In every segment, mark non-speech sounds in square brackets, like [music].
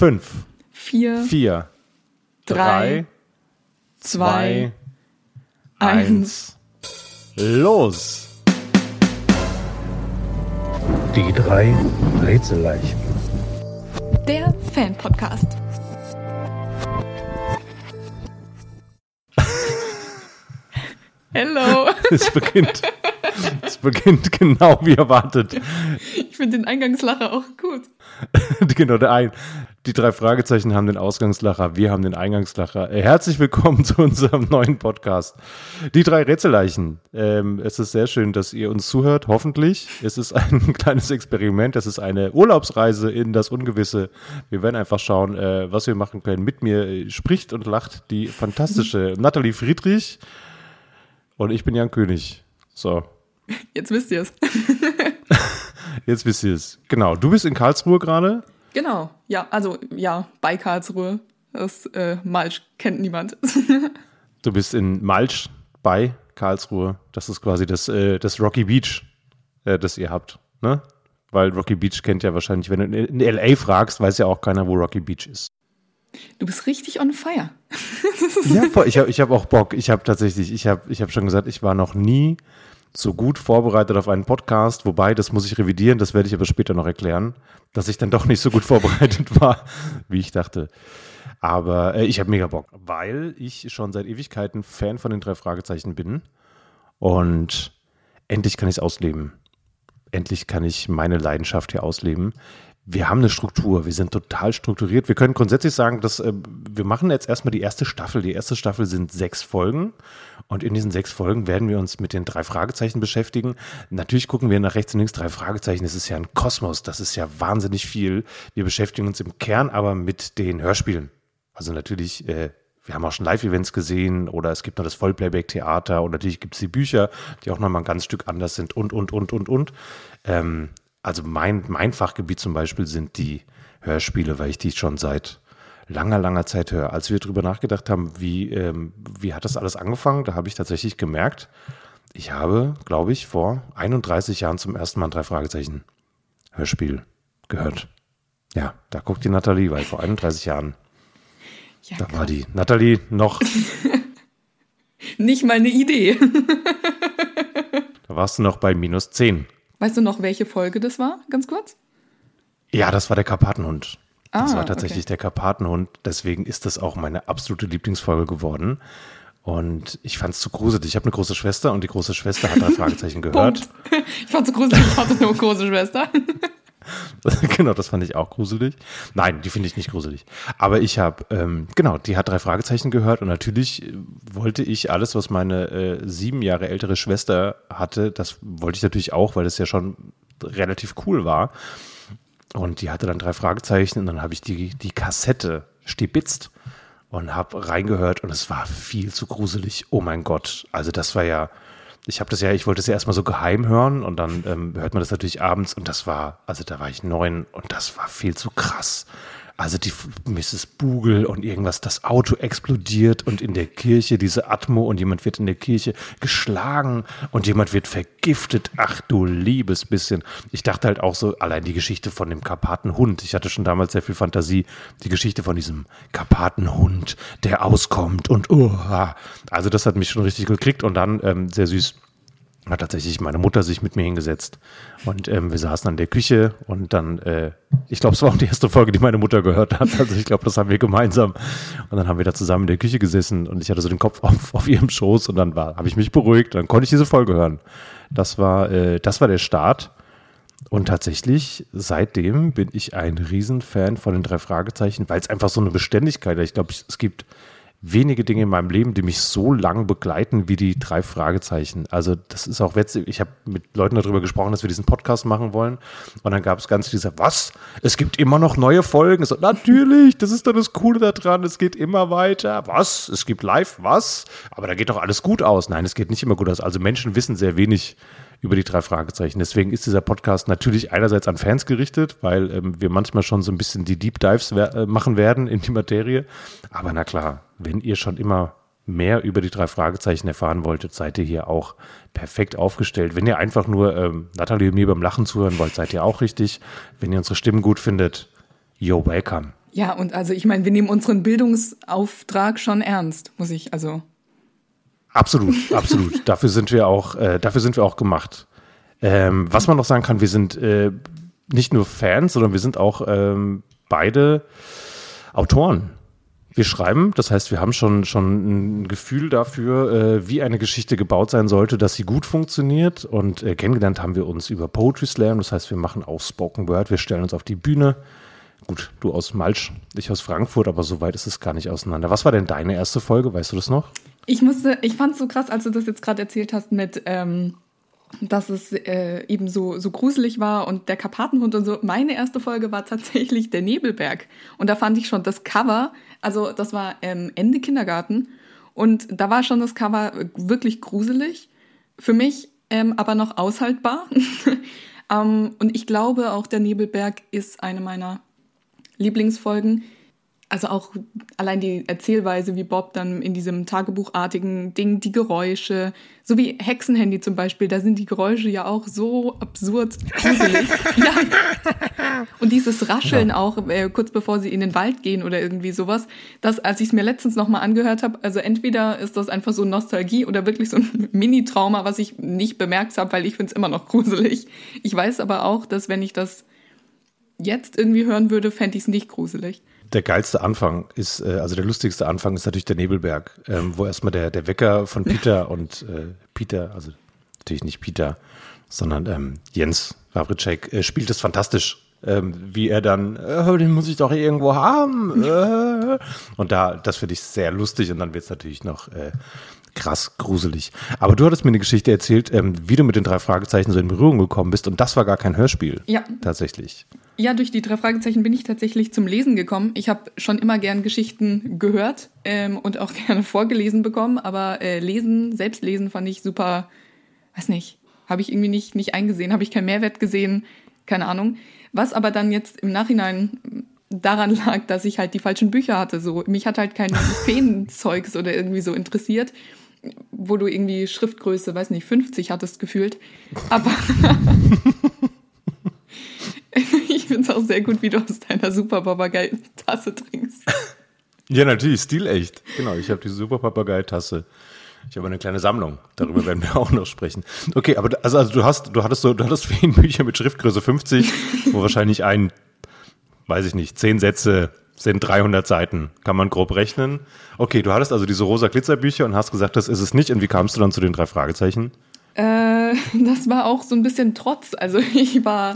fünf, vier, vier, drei, zwei, eins. Los! Die drei Rätselleichen. Der Fan-Podcast. [laughs] Hello. Es beginnt, es beginnt genau wie erwartet. Ich finde den Eingangslacher auch gut. [laughs] genau, der ein. Die drei Fragezeichen haben den Ausgangslacher, wir haben den Eingangslacher. Äh, Herzlich willkommen [laughs] zu unserem neuen Podcast. Die drei Rätselleichen. Ähm, es ist sehr schön, dass ihr uns zuhört, hoffentlich. Es ist ein [laughs] kleines Experiment, es ist eine Urlaubsreise in das Ungewisse. Wir werden einfach schauen, äh, was wir machen können. Mit mir äh, spricht und lacht die fantastische [laughs] Nathalie Friedrich und ich bin Jan König. So, Jetzt wisst ihr es. jetzt wisst ihr es. Genau, du bist in Karlsruhe gerade. Genau. Ja, also ja, bei Karlsruhe. Das äh, Malsch kennt niemand. [laughs] Du bist in Malsch bei Karlsruhe. Das ist quasi das, äh, das Rocky Beach, äh, das ihr habt. Ne? Weil Rocky Beach kennt ja wahrscheinlich, wenn du in LA fragst, weiß ja auch keiner, wo Rocky Beach ist. Du bist richtig on fire. Ja, voll. ich habe ich hab auch Bock. Ich habe tatsächlich, ich habe ich hab schon gesagt, ich war noch nie so gut vorbereitet auf einen Podcast. Wobei, das muss ich revidieren, das werde ich aber später noch erklären, dass ich dann doch nicht so gut [laughs] vorbereitet war, wie ich dachte. Aber äh, ich habe mega Bock, weil ich schon seit Ewigkeiten Fan von den drei Fragezeichen bin. Und endlich kann ich es ausleben. Endlich kann ich meine Leidenschaft hier ausleben. Wir haben eine Struktur, wir sind total strukturiert. Wir können grundsätzlich sagen, dass äh, wir machen jetzt erstmal die erste Staffel. Die erste Staffel sind sechs Folgen und in diesen sechs Folgen werden wir uns mit den drei Fragezeichen beschäftigen. Natürlich gucken wir nach rechts und links drei Fragezeichen. Das ist ja ein Kosmos, das ist ja wahnsinnig viel. Wir beschäftigen uns im Kern aber mit den Hörspielen. Also natürlich, äh, wir haben auch schon Live-Events gesehen oder es gibt noch das Vollplayback-Theater und natürlich gibt es die Bücher, die auch nochmal ein ganz Stück anders sind und, und, und, und, und. Ähm, also mein, mein Fachgebiet zum Beispiel sind die Hörspiele, weil ich die schon seit langer, langer Zeit höre. Als wir darüber nachgedacht haben, wie, ähm, wie hat das alles angefangen, da habe ich tatsächlich gemerkt, ich habe, glaube ich, vor 31 Jahren zum ersten Mal ein drei Fragezeichen Hörspiel gehört. Ja, da guckt die Nathalie, weil vor 31 Jahren, Ja, da war die Nathalie noch, [laughs] Nicht mal eine Idee. [laughs] da warst du noch bei minus 10. Weißt du noch, welche Folge das war? Ganz kurz? Ja, das war der Karpatenhund. Das Ah, war tatsächlich okay. der Karpatenhund. Deswegen ist das auch meine absolute Lieblingsfolge geworden. Und ich fand es zu gruselig. Ich habe eine große Schwester und die große Schwester hat drei [laughs] Fragezeichen gehört. [laughs] Ich fand so gruselig, ich hatte nur große Schwester. [laughs] [laughs] genau, das fand ich auch gruselig. Nein, die finde ich nicht gruselig. Aber ich habe, ähm, genau, die hat drei Fragezeichen gehört und natürlich äh, wollte ich alles, was meine äh, sieben Jahre ältere Schwester hatte, das wollte ich natürlich auch, weil das ja schon relativ cool war. Und die hatte dann drei Fragezeichen und dann habe ich die, die Kassette stibitzt und habe reingehört und es war viel zu gruselig. Oh mein Gott. Also das war ja, ich habe das ja, ich wollte es ja erstmal so geheim hören und dann ähm, hört man das natürlich abends und das war, also da war ich neun und das war viel zu krass. Also die Mrs. Bugel und irgendwas, das Auto explodiert und in der Kirche diese Atmo und jemand wird in der Kirche geschlagen und jemand wird vergiftet. Ach du liebes bisschen. Ich dachte halt auch so, allein die Geschichte von dem Karpatenhund. Ich hatte schon damals sehr viel Fantasie. Die Geschichte von diesem Karpatenhund, der auskommt und oh, also das hat mich schon richtig gekriegt und dann ähm, sehr süß hat tatsächlich meine Mutter sich mit mir hingesetzt und ähm, wir saßen an der Küche und dann, äh, ich glaube, es war auch die erste Folge, die meine Mutter gehört hat. Also ich glaube, das haben wir gemeinsam. Und dann haben wir da zusammen in der Küche gesessen und ich hatte so den Kopf auf, auf ihrem Schoß und dann habe ich mich beruhigt. Dann konnte ich diese Folge hören. Das war, äh, das war der Start. Und tatsächlich, seitdem bin ich ein Riesenfan von den drei Fragezeichen, weil es einfach so eine Beständigkeit hat. Ich glaube, es gibt wenige Dinge in meinem Leben, die mich so lang begleiten wie die drei Fragezeichen. Also das ist auch witzig. Ich habe mit Leuten darüber gesprochen, dass wir diesen Podcast machen wollen. Und dann gab es ganz diese, was? Es gibt immer noch neue Folgen? So, natürlich, das ist doch das Coole daran. Es geht immer weiter. Was? Es gibt live, was? Aber da geht doch alles gut aus. Nein, es geht nicht immer gut aus. Also Menschen wissen sehr wenig über die drei Fragezeichen. Deswegen ist dieser Podcast natürlich einerseits an Fans gerichtet, weil ähm, wir manchmal schon so ein bisschen die Deep Dives wer äh, machen werden in die Materie. Aber na klar, wenn ihr schon immer mehr über die drei Fragezeichen erfahren wolltet, seid ihr hier auch perfekt aufgestellt. Wenn ihr einfach nur ähm, Nathalie und mir beim Lachen zuhören wollt, seid ihr auch richtig. Wenn ihr unsere Stimmen gut findet, yo, welcome. Ja, und also ich meine, wir nehmen unseren Bildungsauftrag schon ernst, muss ich, also. Absolut, absolut. [laughs] dafür sind wir auch, äh, dafür sind wir auch gemacht. Ähm, was man noch sagen kann, wir sind äh, nicht nur Fans, sondern wir sind auch ähm, beide Autoren. Wir schreiben, das heißt, wir haben schon, schon ein Gefühl dafür, äh, wie eine Geschichte gebaut sein sollte, dass sie gut funktioniert. Und äh, kennengelernt haben wir uns über Poetry Slam, das heißt, wir machen auch Spoken Word, wir stellen uns auf die Bühne. Gut, du aus Malsch, ich aus Frankfurt, aber so weit ist es gar nicht auseinander. Was war denn deine erste Folge? Weißt du das noch? Ich musste, ich fand es so krass, als du das jetzt gerade erzählt hast mit, ähm, dass es äh, eben so, so gruselig war und der Karpatenhund und so. Meine erste Folge war tatsächlich der Nebelberg. Und da fand ich schon das Cover, also das war ähm, Ende Kindergarten. Und da war schon das Cover wirklich gruselig. Für mich ähm, aber noch aushaltbar. [laughs] ähm, und ich glaube, auch der Nebelberg ist eine meiner Lieblingsfolgen also auch allein die Erzählweise, wie Bob dann in diesem tagebuchartigen Ding, die Geräusche, so wie Hexenhandy zum Beispiel, da sind die Geräusche ja auch so absurd gruselig. [laughs] ja. Und dieses Rascheln ja. auch, äh, kurz bevor sie in den Wald gehen oder irgendwie sowas, das, als ich es mir letztens nochmal angehört habe, also entweder ist das einfach so Nostalgie oder wirklich so ein [laughs] Mini-Trauma, was ich nicht bemerkt habe, weil ich finde es immer noch gruselig. Ich weiß aber auch, dass wenn ich das jetzt irgendwie hören würde, fände ich es nicht gruselig der geilste Anfang ist, äh, also der lustigste Anfang ist natürlich der Nebelberg, ähm, wo erstmal der, der Wecker von Peter [laughs] und äh, Peter, also natürlich nicht Peter, sondern ähm, Jens Wawritschek äh, spielt es fantastisch. Ähm, wie er dann, äh, den muss ich doch irgendwo haben. Äh. [laughs] Und da, das finde ich sehr lustig und dann wird es natürlich noch äh, krass gruselig. Aber du hattest mir eine Geschichte erzählt, ähm, wie du mit den drei Fragezeichen so in Berührung gekommen bist und das war gar kein Hörspiel. Ja. Tatsächlich. Ja, durch die drei Fragezeichen bin ich tatsächlich zum Lesen gekommen. Ich habe schon immer gern Geschichten gehört ähm, und auch [laughs] gerne vorgelesen bekommen, aber äh, lesen, selbst lesen fand ich super, weiß nicht, habe ich irgendwie nicht, nicht eingesehen, habe ich keinen Mehrwert gesehen, keine Ahnung. Was aber dann jetzt im Nachhinein daran lag, dass ich halt die falschen Bücher hatte. So, mich hat halt kein [laughs] Feenzeugs oder irgendwie so interessiert, wo du irgendwie Schriftgröße, weiß nicht, 50 hattest gefühlt. Aber [laughs] ich finde es auch sehr gut, wie du aus deiner Super Papagei-Tasse trinkst. Ja, natürlich, stilecht. Genau, ich habe die Super Papagei-Tasse. Ich habe eine kleine Sammlung. Darüber werden wir [laughs] auch noch sprechen. Okay, aber also, also du hast, du hattest so, du hattest [laughs] Bücher mit Schriftgröße 50, wo wahrscheinlich ein, weiß ich nicht, zehn Sätze sind 300 Seiten. Kann man grob rechnen. Okay, du hattest also diese rosa Glitzerbücher und hast gesagt, das ist es nicht. Und wie kamst du dann zu den drei Fragezeichen? Äh, [laughs] das war auch so ein bisschen Trotz. Also [laughs] ich war,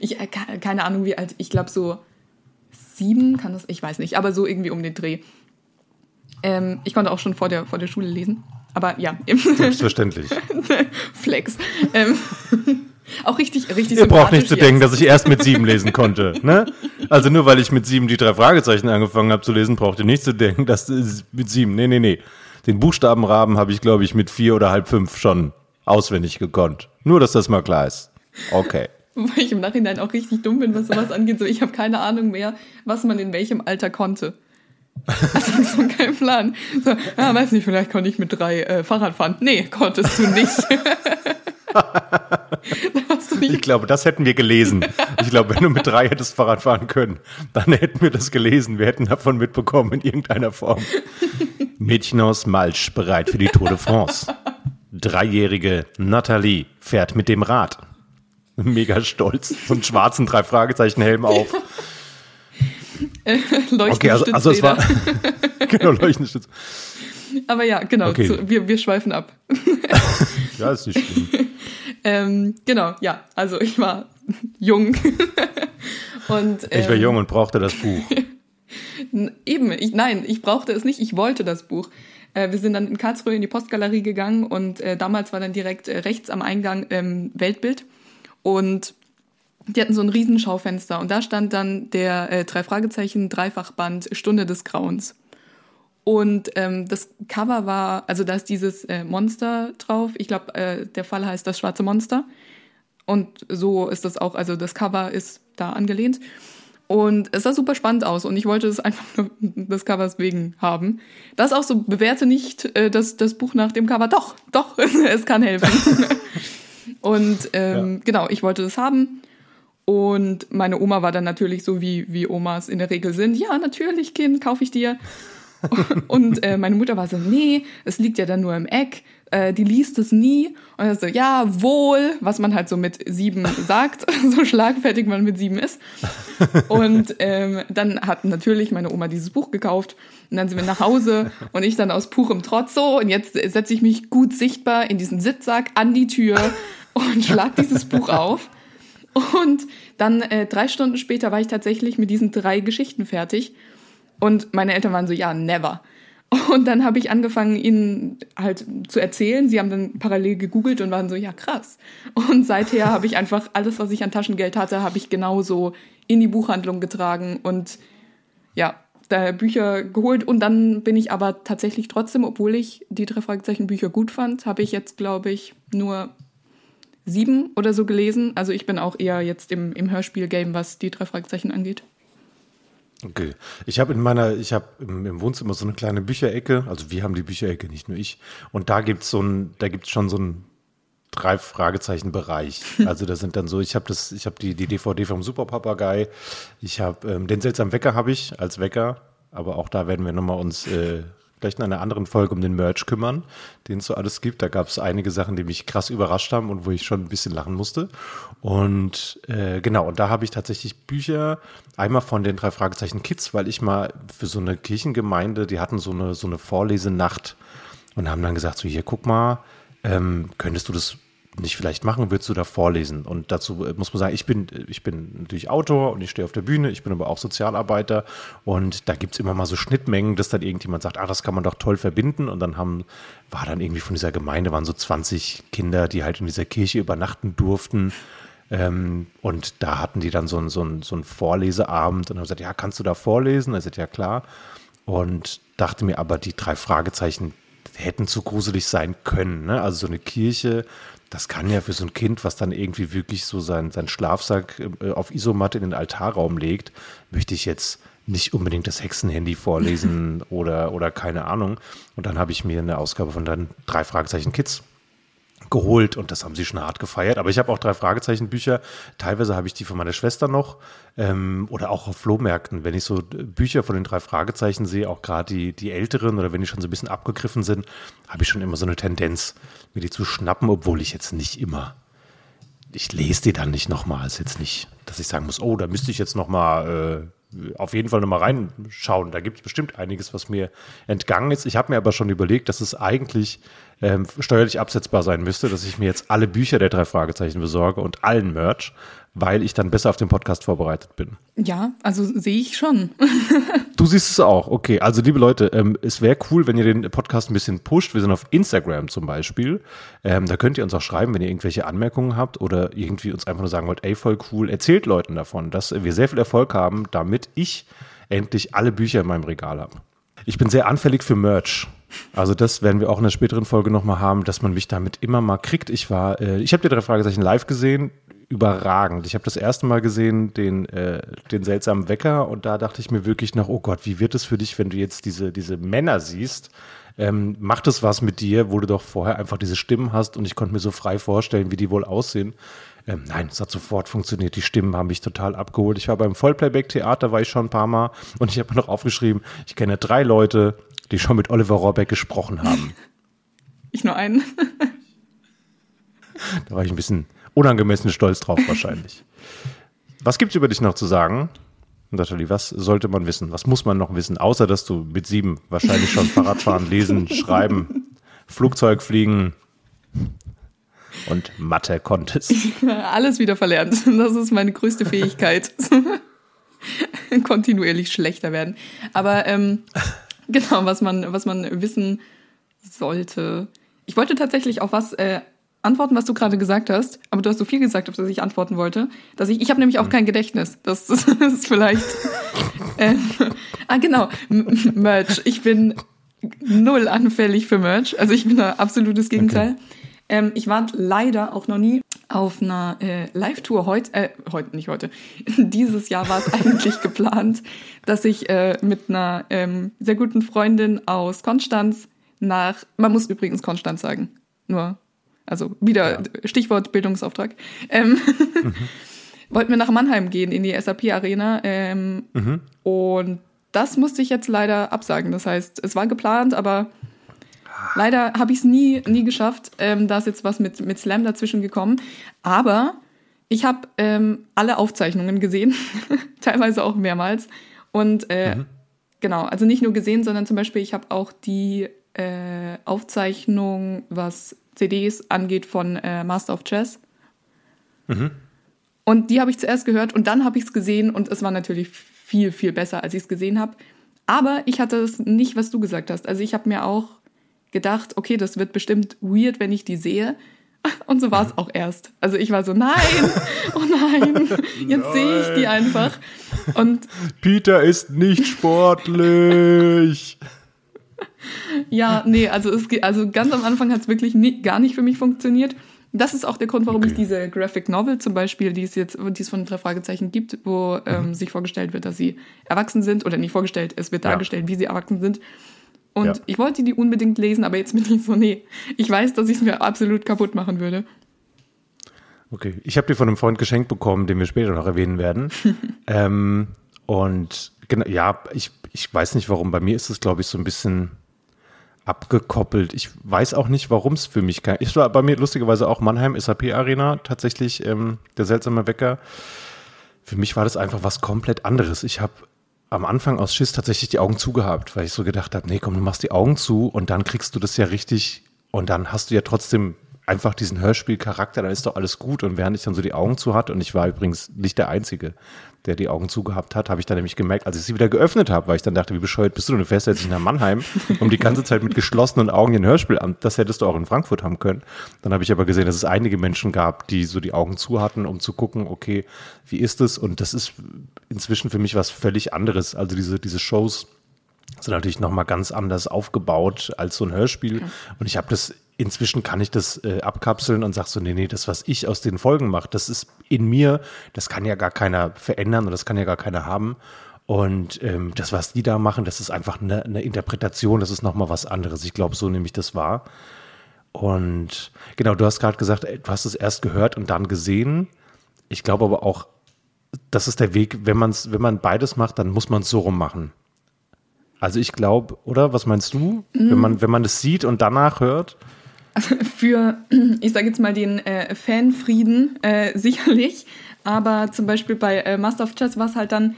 ich äh, keine Ahnung wie alt, ich glaube so sieben kann das, ich weiß nicht, aber so irgendwie um den Dreh. Ähm, ich konnte auch schon vor der, vor der Schule lesen. Aber ja. Selbstverständlich. [laughs] Flex. Ähm, auch richtig, richtig Ihr braucht nicht zu denken, dass ich erst mit sieben lesen konnte. [laughs] Ne? Also nur weil ich mit sieben die drei Fragezeichen angefangen habe zu lesen, braucht ihr nicht zu denken, dass mit sieben. Nee, nee, nee. Den Buchstabenrahmen habe ich, glaube ich, mit vier oder halb fünf schon auswendig gekonnt. Nur, dass das mal klar ist. Okay. [laughs] Weil ich im Nachhinein auch richtig dumm bin, was sowas angeht. So, ich habe keine Ahnung mehr, was man in welchem Alter konnte. Also so kein Plan. So, ah, weiß nicht, vielleicht konnte ich mit drei äh, Fahrrad fahren. Nee, konntest du nicht. [laughs] [laughs] ich glaube, das hätten wir gelesen. Ich glaube, wenn du mit drei hättest Fahrrad fahren können, dann hätten wir das gelesen. Wir hätten davon mitbekommen in irgendeiner Form. Mädchen aus Malsch bereit für die Tour de France. Dreijährige Nathalie fährt mit dem Rad. Mega stolz. So einen schwarzen drei Fragezeichen Helm auf. Äh, okay, also, also es war [laughs] genau Leuchtenstütz. [laughs] Aber ja, genau. Okay. Zu, wir, wir schweifen ab. [laughs] ja, ist nicht schlimm. [laughs] ähm, genau, ja. Also ich war jung. und, ähm, ich war jung und brauchte das Buch. Eben, ich, nein, ich brauchte es nicht, ich wollte das Buch. Äh, wir sind dann in Karlsruhe in die Postgalerie gegangen und äh, damals war dann direkt äh, rechts am Eingang ähm, Weltbild und die hatten so ein Riesenschaufenster und da stand dann der äh, drei Fragezeichen Dreifachband Stunde des Grauens. Und ähm, das Cover war, also da ist dieses äh, Monster drauf. Ich glaube, äh, der Fall heißt das schwarze Monster. Und so ist das auch, also das Cover ist da angelehnt. Und es sah super spannend aus und ich wollte es einfach nur [laughs] des Covers wegen haben. Das auch so, bewerte nicht äh, das, das Buch nach dem Cover. Doch, doch, [laughs] es kann helfen. [laughs] und ähm, ja. genau, ich wollte das haben. Und meine Oma war dann natürlich so, wie, wie Omas in der Regel sind. Ja, natürlich, Kind, kaufe ich dir. [laughs] und äh, meine Mutter war so, nee, es liegt ja dann nur im Eck, äh, die liest es nie. Und er so, ja, wohl, was man halt so mit sieben [laughs] sagt, [laughs] so schlagfertig man mit sieben ist. Und ähm, dann hat natürlich meine Oma dieses Buch gekauft und dann sind wir nach Hause und ich dann aus purem Trotz so und jetzt setze ich mich gut sichtbar in diesen Sitzsack an die Tür und schlag dieses Buch auf. Und dann äh, drei Stunden später war ich tatsächlich mit diesen drei Geschichten fertig. Und meine Eltern waren so, ja, never. Und dann habe ich angefangen, ihnen halt zu erzählen. Sie haben dann parallel gegoogelt und waren so, ja, krass. Und seither habe ich einfach alles, was ich an Taschengeld hatte, habe ich genauso in die Buchhandlung getragen und ja, da Bücher geholt. Und dann bin ich aber tatsächlich trotzdem, obwohl ich die drei Fragezeichen Bücher gut fand, habe ich jetzt, glaube ich, nur sieben oder so gelesen. Also ich bin auch eher jetzt im, im Hörspiel-Game, was die drei Fragezeichen angeht. Okay. Ich habe in meiner, ich habe im, im, Wohnzimmer so eine kleine Bücherecke. Also wir haben die Bücherecke, nicht nur ich. Und da gibt's so ein, da gibt's schon so ein drei Fragezeichen Bereich. [laughs] Also da sind dann so, ich habe das, ich habe die, die DVD vom Superpapagei. Ich habe ähm, den seltsamen Wecker habe ich als Wecker. Aber auch da werden wir nochmal uns äh, vielleicht in einer anderen Folge um den Merch kümmern, den es so alles gibt. Da gab es einige Sachen, die mich krass überrascht haben und wo ich schon ein bisschen lachen musste. Und äh, genau, und da habe ich tatsächlich Bücher, einmal von den drei Fragezeichen Kids, weil ich mal für so eine Kirchengemeinde, die hatten so eine, so eine Vorlesenacht und haben dann gesagt, so hier, guck mal, ähm, könntest du das nicht vielleicht machen, würdest du da vorlesen? Und dazu äh, muss man sagen, ich bin, ich bin natürlich Autor und ich stehe auf der Bühne, ich bin aber auch Sozialarbeiter und da gibt es immer mal so Schnittmengen, dass dann irgendjemand sagt, ah, das kann man doch toll verbinden und dann haben, war dann irgendwie von dieser Gemeinde, waren so 20 Kinder, die halt in dieser Kirche übernachten durften. Ähm, und da hatten die dann so einen so so einen Vorleseabend und haben gesagt, ja, kannst du da vorlesen? Er sagt, ja klar. Und dachte mir aber, die drei Fragezeichen hätten zu gruselig sein können. Ne? Also so eine Kirche, das kann ja für so ein Kind, was dann irgendwie wirklich so seinen sein Schlafsack äh, auf Isomatte in den Altarraum legt, möchte ich jetzt nicht unbedingt das Hexenhandy vorlesen [laughs] oder, oder keine Ahnung. Und dann habe ich mir eine Ausgabe von dann drei Fragezeichen Kids geholt und das haben sie schon hart gefeiert. Aber ich habe auch drei Fragezeichen-Bücher. Teilweise habe ich die von meiner Schwester noch ähm, oder auch auf Flohmärkten. Wenn ich so Bücher von den drei Fragezeichen sehe, auch gerade die, die älteren oder wenn die schon so ein bisschen abgegriffen sind, habe ich schon immer so eine Tendenz, mir die zu schnappen, obwohl ich jetzt nicht immer ich lese die dann nicht nochmal. Ist jetzt nicht, dass ich sagen muss, oh, da müsste ich jetzt nochmal äh, auf jeden Fall nochmal reinschauen. Da gibt es bestimmt einiges, was mir entgangen ist. Ich habe mir aber schon überlegt, dass es eigentlich ähm, steuerlich absetzbar sein müsste, dass ich mir jetzt alle Bücher der drei Fragezeichen besorge und allen Merch, weil ich dann besser auf den Podcast vorbereitet bin. Ja, also sehe ich schon. [laughs] du siehst es auch. Okay, also liebe Leute, ähm, es wäre cool, wenn ihr den Podcast ein bisschen pusht. Wir sind auf Instagram zum Beispiel. Ähm, da könnt ihr uns auch schreiben, wenn ihr irgendwelche Anmerkungen habt oder irgendwie uns einfach nur sagen wollt, ey, voll cool. Erzählt Leuten davon, dass wir sehr viel Erfolg haben, damit ich endlich alle Bücher in meinem Regal habe. Ich bin sehr anfällig für Merch. Also das werden wir auch in der späteren Folge nochmal haben, dass man mich damit immer mal kriegt. Ich war, äh, ich habe die drei Fragezeichen live gesehen, überragend. Ich habe das erste Mal gesehen, den, äh, den seltsamen Wecker und da dachte ich mir wirklich noch, oh Gott, wie wird es für dich, wenn du jetzt diese, diese Männer siehst? Ähm, macht es was mit dir, wo du doch vorher einfach diese Stimmen hast und ich konnte mir so frei vorstellen, wie die wohl aussehen. Ähm, nein, es hat sofort funktioniert. Die Stimmen haben mich total abgeholt. Ich war beim Vollplayback-Theater, war ich schon ein paar Mal und ich habe noch aufgeschrieben, ich kenne drei Leute, die schon mit Oliver Rohrbeck gesprochen haben. [laughs] Ich nur einen. da war ich ein bisschen unangemessen stolz drauf wahrscheinlich. Was gibt es über dich noch zu sagen? Natalie, was sollte man wissen? Was muss man noch wissen? Außer, dass du mit sieben wahrscheinlich schon Fahrradfahren, [laughs] lesen, schreiben, Flugzeug fliegen und Mathe konntest. [laughs] Alles wieder verlernt. Das ist meine größte Fähigkeit. Kontinuierlich schlechter werden. Aber ähm, [laughs] genau, was man, was man wissen sollte. Ich wollte tatsächlich auch was äh, antworten, was du gerade gesagt hast, aber du hast so viel gesagt, auf das ich antworten wollte, dass ich, ich habe nämlich auch hm. kein Gedächtnis. Das, das [laughs] ist vielleicht. [laughs] äh, ah, genau. M Merch. Ich bin null anfällig für Merch. Also ich bin ein absolutes Gegenteil. Okay. Ähm, ich war leider auch noch nie auf einer äh, Live-Tour heute, äh, heute, nicht heute, [laughs] dieses Jahr war es eigentlich [laughs] geplant, dass ich äh, mit einer ähm, sehr guten Freundin aus Konstanz nach, man muss übrigens Konstanz sagen, nur also wieder ja. Stichwort Bildungsauftrag. Ähm, mhm. [laughs] wollten wir nach Mannheim gehen in die SAP Arena. Ähm, Mhm. Und das musste ich jetzt leider absagen. Das heißt, es war geplant, aber leider habe ich es nie, nie geschafft. Ähm, da ist jetzt was mit, mit Slam dazwischen gekommen. Aber ich habe ähm, alle Aufzeichnungen gesehen, [laughs] teilweise auch mehrmals. Und äh, genau, also nicht nur gesehen, sondern zum Beispiel, ich habe auch die äh, Aufzeichnung, was CDs angeht, von äh, Master of Chess. Und die habe ich zuerst gehört und dann habe ich es gesehen und es war natürlich viel, viel besser, als ich es gesehen habe. Aber ich hatte es nicht, was du gesagt hast. Also ich habe mir auch gedacht, okay, das wird bestimmt weird, wenn ich die sehe. [laughs] Und so war es auch erst. Also ich war so, nein, [laughs] oh nein, [laughs] jetzt sehe ich die einfach. Und Peter ist nicht sportlich. ja, nee, also, es, also ganz am Anfang hat es wirklich nie, gar nicht für mich funktioniert. Das ist auch der Grund, warum Okay. ich diese Graphic Novel zum Beispiel, die es jetzt, die es von drei Fragezeichen gibt, wo ähm, sich vorgestellt wird, dass sie erwachsen sind, oder nicht vorgestellt, es wird Ja. dargestellt, wie sie erwachsen sind. Und Ja. ich wollte die unbedingt lesen, aber jetzt bin ich so, nee, ich weiß, dass ich es mir absolut kaputt machen würde. Okay, ich habe die von einem Freund geschenkt bekommen, den wir später noch erwähnen werden. [laughs] ähm, und genau, ja, ich, ich weiß nicht warum. Bei mir ist es, glaube ich, so ein bisschen abgekoppelt. Ich weiß auch nicht, warum es für mich kein. Ich war bei mir lustigerweise auch Mannheim SAP Arena tatsächlich ähm, der seltsame Wecker. Für mich war das einfach was komplett anderes. Ich habe am Anfang aus Schiss tatsächlich die Augen zugehabt, weil ich so gedacht habe, nee, komm, du machst die Augen zu und dann kriegst du das ja richtig und dann hast du ja trotzdem einfach diesen Hörspielcharakter, dann ist doch alles gut. Und während ich dann so die Augen zu hatte, und ich war übrigens nicht der Einzige, der die Augen zugehabt hat, habe ich dann nämlich gemerkt, als ich sie wieder geöffnet habe, weil ich dann dachte, wie bescheuert bist du denn? Du fährst jetzt nicht nach Mannheim, um die ganze Zeit mit geschlossenen Augen ein Hörspiel an. Das hättest du auch in Frankfurt haben können. Dann habe ich aber gesehen, dass es einige Menschen gab, die so die Augen zu hatten, um zu gucken, okay, wie ist es? Und das ist inzwischen für mich was völlig anderes. Also diese, diese Shows sind natürlich nochmal ganz anders aufgebaut als so ein Hörspiel. Und ich habe das, inzwischen kann ich das äh, abkapseln und sag so, nee, nee, das, was ich aus den Folgen mache, das ist in mir, das kann ja gar keiner verändern und das kann ja gar keiner haben. Und ähm, das, was die da machen, das ist einfach eine, eine Interpretation, das ist nochmal was anderes. Ich glaube, so nehme ich das wahr. Und genau, du hast gerade gesagt, ey, du hast es erst gehört und dann gesehen. Ich glaube aber auch, das ist der Weg, wenn, man's, wenn man beides macht, dann muss man es so rum machen. Also ich glaube, oder? Was meinst du? Wenn man, wenn man es sieht und danach hört? Für, [clears throat] ich sage jetzt mal, den äh, Fanfrieden äh, sicherlich. Aber zum Beispiel bei äh, Master of Chess war es halt dann,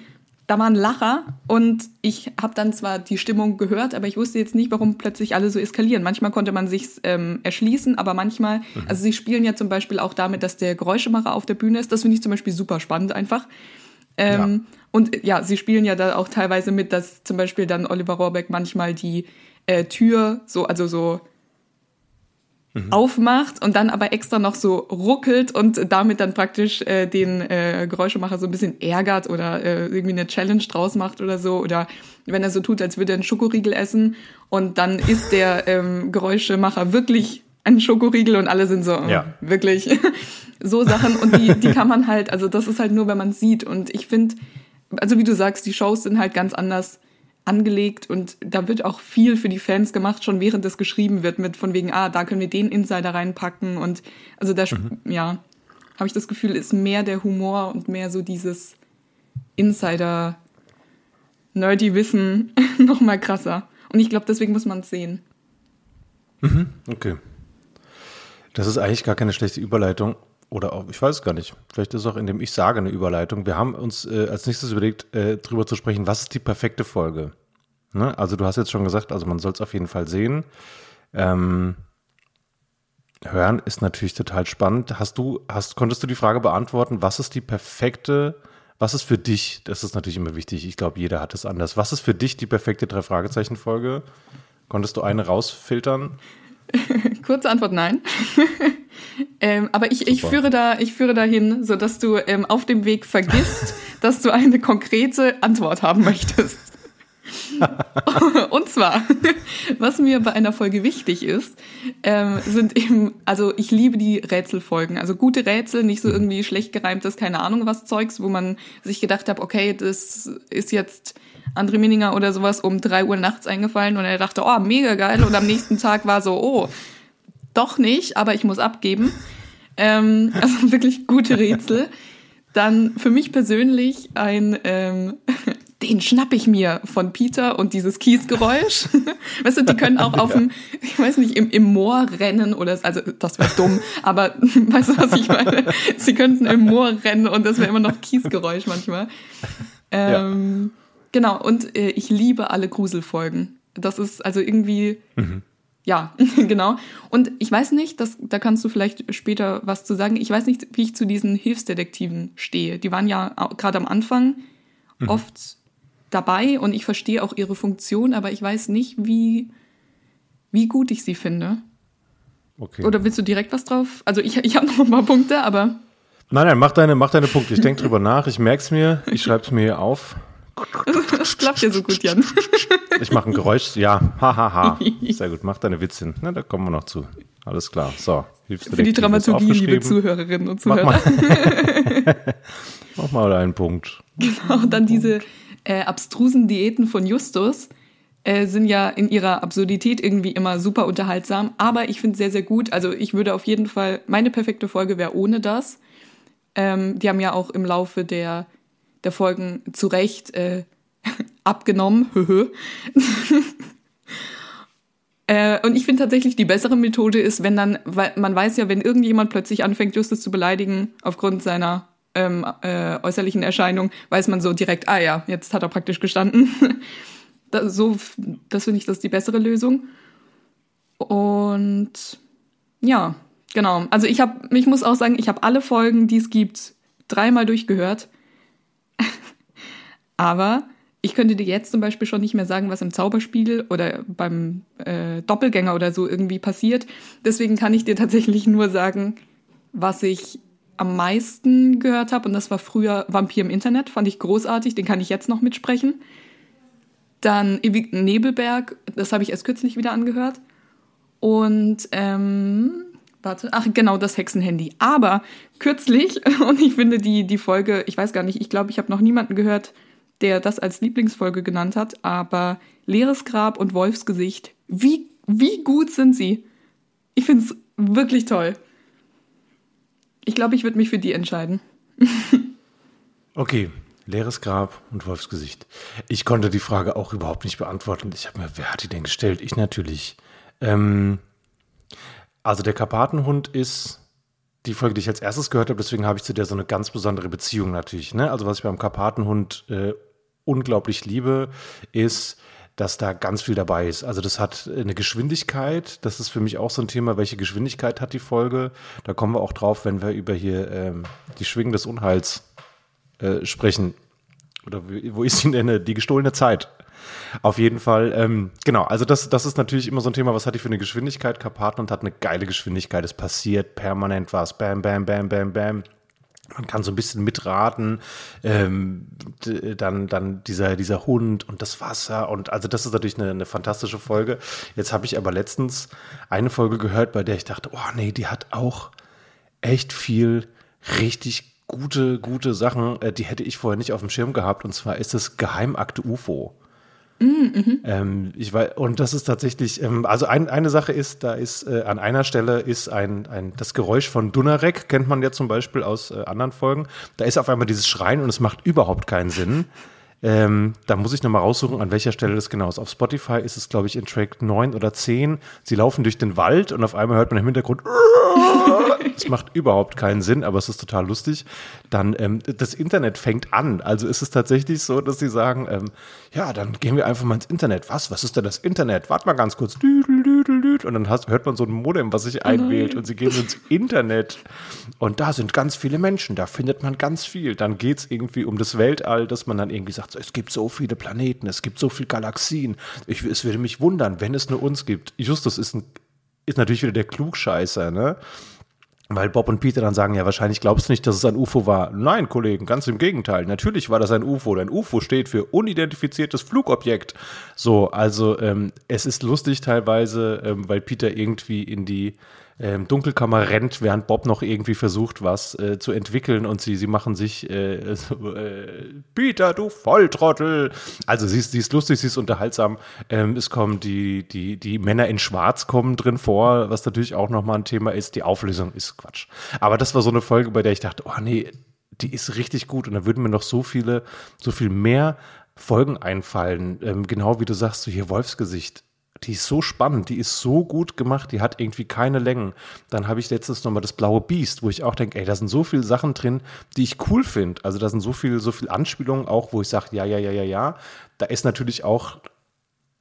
da waren Lacher und ich habe dann zwar die Stimmung gehört, aber ich wusste jetzt nicht, warum plötzlich alle so eskalieren. Manchmal konnte man sich ähm, erschließen, aber manchmal, also sie spielen ja zum Beispiel auch damit, dass der Geräuschemacher auf der Bühne ist. Das finde ich zum Beispiel super spannend einfach. Ähm, Und äh, ja, sie spielen ja da auch teilweise mit, dass zum Beispiel dann Oliver Rohrbeck manchmal die äh, Tür so, also so aufmacht und dann aber extra noch so ruckelt und damit dann praktisch äh, den äh, Geräuschemacher so ein bisschen ärgert oder äh, irgendwie eine Challenge draus macht oder so. Oder wenn er so tut, als würde er einen Schokoriegel essen und dann isst der ähm, Geräuschemacher wirklich einen Schokoriegel und alle sind so, äh, Ja. wirklich [laughs] so Sachen. Und die, die kann man halt, also das ist halt nur, wenn man es sieht. Und ich finde, also wie du sagst, die Shows sind halt ganz anders angelegt und da wird auch viel für die Fans gemacht, schon während es geschrieben wird, mit von wegen, ah, da können wir den Insider reinpacken und also da, ja, habe ich das Gefühl, ist mehr der Humor und mehr so dieses Insider nerdy Wissen [laughs] noch mal krasser. Und ich glaube, deswegen muss man es sehen. Okay. Das ist eigentlich gar keine schlechte Überleitung. Oder auch, ich weiß es gar nicht. Vielleicht ist auch, indem ich sage, eine Überleitung. Wir haben uns äh, als nächstes überlegt, äh, darüber zu sprechen, was ist die perfekte Folge? Ne? Also du hast jetzt schon gesagt, also man soll es auf jeden Fall sehen. Ähm, hören ist natürlich total spannend. Hast du, hast, konntest du die Frage beantworten, was ist die perfekte, was ist für dich, das ist natürlich immer wichtig, ich glaube, jeder hat es anders. Was ist für dich die perfekte Drei-Fragezeichen-Folge? Konntest du eine rausfiltern? [laughs] Kurze Antwort, nein. [laughs] ähm, aber ich, ich führe da, ich führe dahin, so dass du ähm, auf dem Weg vergisst, [laughs] dass du eine konkrete Antwort haben möchtest. Und zwar, was mir bei einer Folge wichtig ist, ähm, sind eben, also ich liebe die Rätselfolgen. Also gute Rätsel, nicht so irgendwie schlecht gereimtes, keine Ahnung was Zeugs, wo man sich gedacht hat, okay, das ist jetzt André Minninger oder sowas um drei Uhr nachts eingefallen und er dachte, oh, mega geil. Und am nächsten Tag war so, oh, doch nicht, aber ich muss abgeben. Ähm, also wirklich gute Rätsel. Dann für mich persönlich ein, ähm, [laughs] den schnapp ich mir von Peter und dieses Kiesgeräusch. [laughs] weißt du, die können auch auf dem, ich weiß nicht, im, im Moor rennen oder, also das wäre dumm, aber [laughs] weißt du, was ich meine? Sie könnten im Moor rennen und das wäre immer noch Kiesgeräusch manchmal. Ähm. Genau, und äh, ich liebe alle Gruselfolgen. Das ist also irgendwie, mhm. ja, [laughs] genau. Und ich weiß nicht, das, da kannst du vielleicht später was zu sagen. Ich weiß nicht, wie ich zu diesen Hilfsdetektiven stehe. Die waren ja gerade am Anfang mhm. oft dabei und ich verstehe auch ihre Funktion, aber ich weiß nicht, wie, wie gut ich sie finde. Okay. Oder willst du direkt was drauf? Also ich, ich habe noch ein paar Punkte, aber. Nein, nein, mach deine, mach deine Punkte. Ich denke drüber nach, ich merke es mir, ich schreibe es mir hier auf. Das klappt ja so gut, Jan. [laughs] Ich mache ein Geräusch, ja, hahaha. Ha, ha. [laughs] Sehr gut, mach deine Witzchen. Na, da kommen wir noch zu. Alles klar. So, hilfst du Für die Dramaturgie, liebe Zuhörerinnen und Zuhörer. Mach mal, [laughs] mach mal einen Punkt. Genau, dann diese äh, abstrusen Diäten von Justus äh, sind ja in ihrer Absurdität irgendwie immer super unterhaltsam, aber ich finde es sehr, sehr gut. Also ich würde auf jeden Fall, meine perfekte Folge wäre ohne das. Ähm, die haben ja auch im Laufe der, der Folgen zu Recht äh, [laughs] abgenommen. [laughs] Äh, und ich finde tatsächlich, die bessere Methode ist, wenn dann, weil man weiß ja, wenn irgendjemand plötzlich anfängt, Justus zu beleidigen, aufgrund seiner ähm, äh, äußerlichen Erscheinung, weiß man so direkt, ah ja, jetzt hat er praktisch gestanden. [laughs] das, so, das finde ich, das ist die bessere Lösung. Und ja, genau. Also ich habe, ich muss auch sagen, ich habe alle Folgen, die es gibt, dreimal durchgehört. [laughs] Aber ich könnte dir jetzt zum Beispiel schon nicht mehr sagen, was im Zauberspiegel oder beim äh, Doppelgänger oder so irgendwie passiert. Deswegen kann ich dir tatsächlich nur sagen, was ich am meisten gehört habe, und das war früher Vampir im Internet, fand ich großartig, den kann ich jetzt noch mitsprechen. Dann Nebelberg, das habe ich erst kürzlich wieder angehört. Und, ähm, warte, ach genau, das Hexenhandy. Aber kürzlich, [laughs] und ich finde die, die Folge, ich weiß gar nicht, ich glaube, ich habe noch niemanden gehört, der das als Lieblingsfolge genannt hat, aber Leeres Grab und Wolfsgesicht, wie, wie gut sind sie? Ich finde es wirklich toll. Ich glaube, ich würde mich für die entscheiden. [laughs] okay, leeres Grab und Wolfsgesicht. Ich konnte die Frage auch überhaupt nicht beantworten. Ich habe mir, wer hat die denn gestellt? Ich natürlich. Ähm, also der Karpatenhund ist die Folge, die ich als erstes gehört habe, deswegen habe ich zu der so eine ganz besondere Beziehung natürlich. Ne? Also was ich beim Karpatenhund äh, unglaublich liebe, ist, dass da ganz viel dabei ist. Also das hat eine Geschwindigkeit, das ist für mich auch so ein Thema, welche Geschwindigkeit hat die Folge. Da kommen wir auch drauf, wenn wir über hier ähm, die Schwingen des Unheils äh, sprechen. Oder wo ich sie nenne, die gestohlene Zeit. Auf jeden Fall, ähm, genau, also das, das ist natürlich immer so ein Thema, was hat die für eine Geschwindigkeit? Karpaten und hat eine geile Geschwindigkeit. Es passiert permanent was. Bam, bam, bam, bam, bam. Man kann so ein bisschen mitraten, ähm, dann, dann dieser, dieser Hund und das Wasser und also das ist natürlich eine, eine fantastische Folge. Jetzt habe ich aber letztens eine Folge gehört, bei der ich dachte, oh nee, die hat auch echt viel richtig gute, gute Sachen, äh, die hätte ich vorher nicht auf dem Schirm gehabt und zwar ist es Geheimakte UFO. Mhm. Ähm, ich weiß, und das ist tatsächlich, ähm, also ein, eine Sache ist, da ist äh, an einer Stelle ist ein, ein das Geräusch von Dunarek, kennt man ja zum Beispiel aus äh, anderen Folgen. Da ist auf einmal dieses Schreien und es macht überhaupt keinen Sinn. Ähm, da muss ich nochmal raussuchen, an welcher Stelle das genau ist. Auf Spotify ist es, glaube ich, in Track 9 oder 10. Sie laufen durch den Wald und auf einmal hört man im Hintergrund. [laughs] Es macht überhaupt keinen Sinn, aber es ist total lustig. Dann ähm, das Internet fängt an. Also ist es tatsächlich so, dass sie sagen, ähm, ja, dann gehen wir einfach mal ins Internet. Was? Was ist denn das Internet? Warte mal ganz kurz. Und dann hast, hört man so ein Modem, was sich einwählt und sie gehen ins Internet. Und da sind ganz viele Menschen, da findet man ganz viel. Dann geht es irgendwie um das Weltall, dass man dann irgendwie sagt, es gibt so viele Planeten, es gibt so viele Galaxien. Ich, es würde mich wundern, wenn es nur uns gibt. Justus ist, ein, ist natürlich wieder der Klugscheißer, ne? Weil Bob und Peter dann sagen, ja, wahrscheinlich glaubst du nicht, dass es ein UFO war. Nein, Kollegen, ganz im Gegenteil. Natürlich war das ein UFO. Ein UFO steht für unidentifiziertes Flugobjekt. So, also ähm, es ist lustig teilweise, ähm, weil Peter irgendwie in die ähm, Dunkelkammer rennt, während Bob noch irgendwie versucht, was äh, zu entwickeln und sie, sie machen sich, äh, [laughs] so, äh, Peter, du Volltrottel. Also sie ist, sie ist lustig, sie ist unterhaltsam. Ähm, es kommen die, die, die Männer in Schwarz kommen drin vor, was natürlich auch nochmal ein Thema ist. Die Auflösung ist Quatsch. Aber das war so eine Folge, bei der ich dachte, oh nee, die ist richtig gut und da würden mir noch so viele, so viel mehr Folgen einfallen. Ähm, genau wie du sagst, so hier Wolfsgesicht. Die ist so spannend, die ist so gut gemacht, die hat irgendwie keine Längen. Dann habe ich letztens nochmal das blaue Biest, wo ich auch denke, ey, da sind so viele Sachen drin, die ich cool finde. Also da sind so viel, so viel Anspielungen auch, wo ich sage, ja, ja, ja, ja, ja. Da ist natürlich auch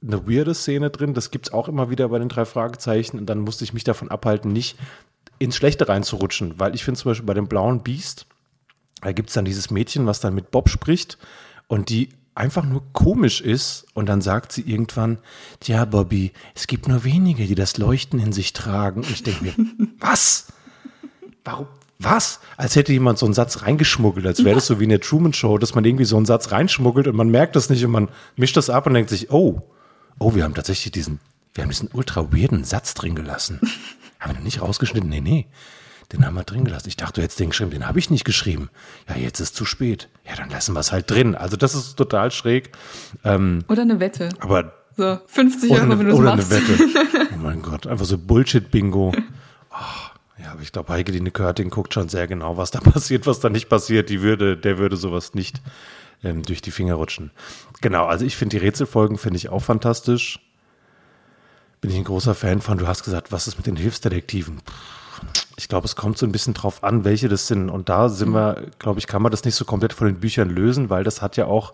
eine weirde Szene drin. Das gibt es auch immer wieder bei den drei Fragezeichen. Und dann musste ich mich davon abhalten, nicht ins Schlechte reinzurutschen. Weil ich finde zum Beispiel bei dem blauen Biest, da gibt es dann dieses Mädchen, was dann mit Bob spricht und die einfach nur komisch ist. Und dann sagt sie irgendwann, ja, Bobby, es gibt nur wenige, die das Leuchten in sich tragen. Und ich denke mir, [laughs] was? Warum? Was? Als hätte jemand so einen Satz reingeschmuggelt, als wäre das so wie in der Truman Show, dass man irgendwie so einen Satz reinschmuggelt und man merkt das nicht und man mischt das ab und denkt sich, oh, oh, wir haben tatsächlich diesen, wir haben diesen ultra weirden Satz drin gelassen. haben wir noch nicht rausgeschnitten? Nee, nee. Den haben wir drin gelassen. Ich dachte, du hättest den geschrieben. Den habe ich nicht geschrieben. Ja, jetzt ist zu spät. Ja, dann lassen wir es halt drin. Also das ist total schräg. Ähm, Oder eine Wette. aber So, 50 oder Euro, eine, wenn du es oder machst. eine Wette. [laughs] Oh mein Gott, einfach so Bullshit-Bingo. Oh, ja, aber ich glaube, Heike Dine Körting guckt schon sehr genau, was da [laughs] passiert, was da nicht passiert. Die würde, der würde sowas nicht ähm, durch die Finger rutschen. Genau, also ich finde die Rätselfolgen finde ich auch fantastisch. Bin ich ein großer Fan von. Du hast gesagt, was ist mit den Hilfsdetektiven? Puh, Ich glaube, es kommt so ein bisschen drauf an, welche das sind. Und da sind wir, glaube ich, kann man das nicht so komplett von den Büchern lösen, weil das hat ja auch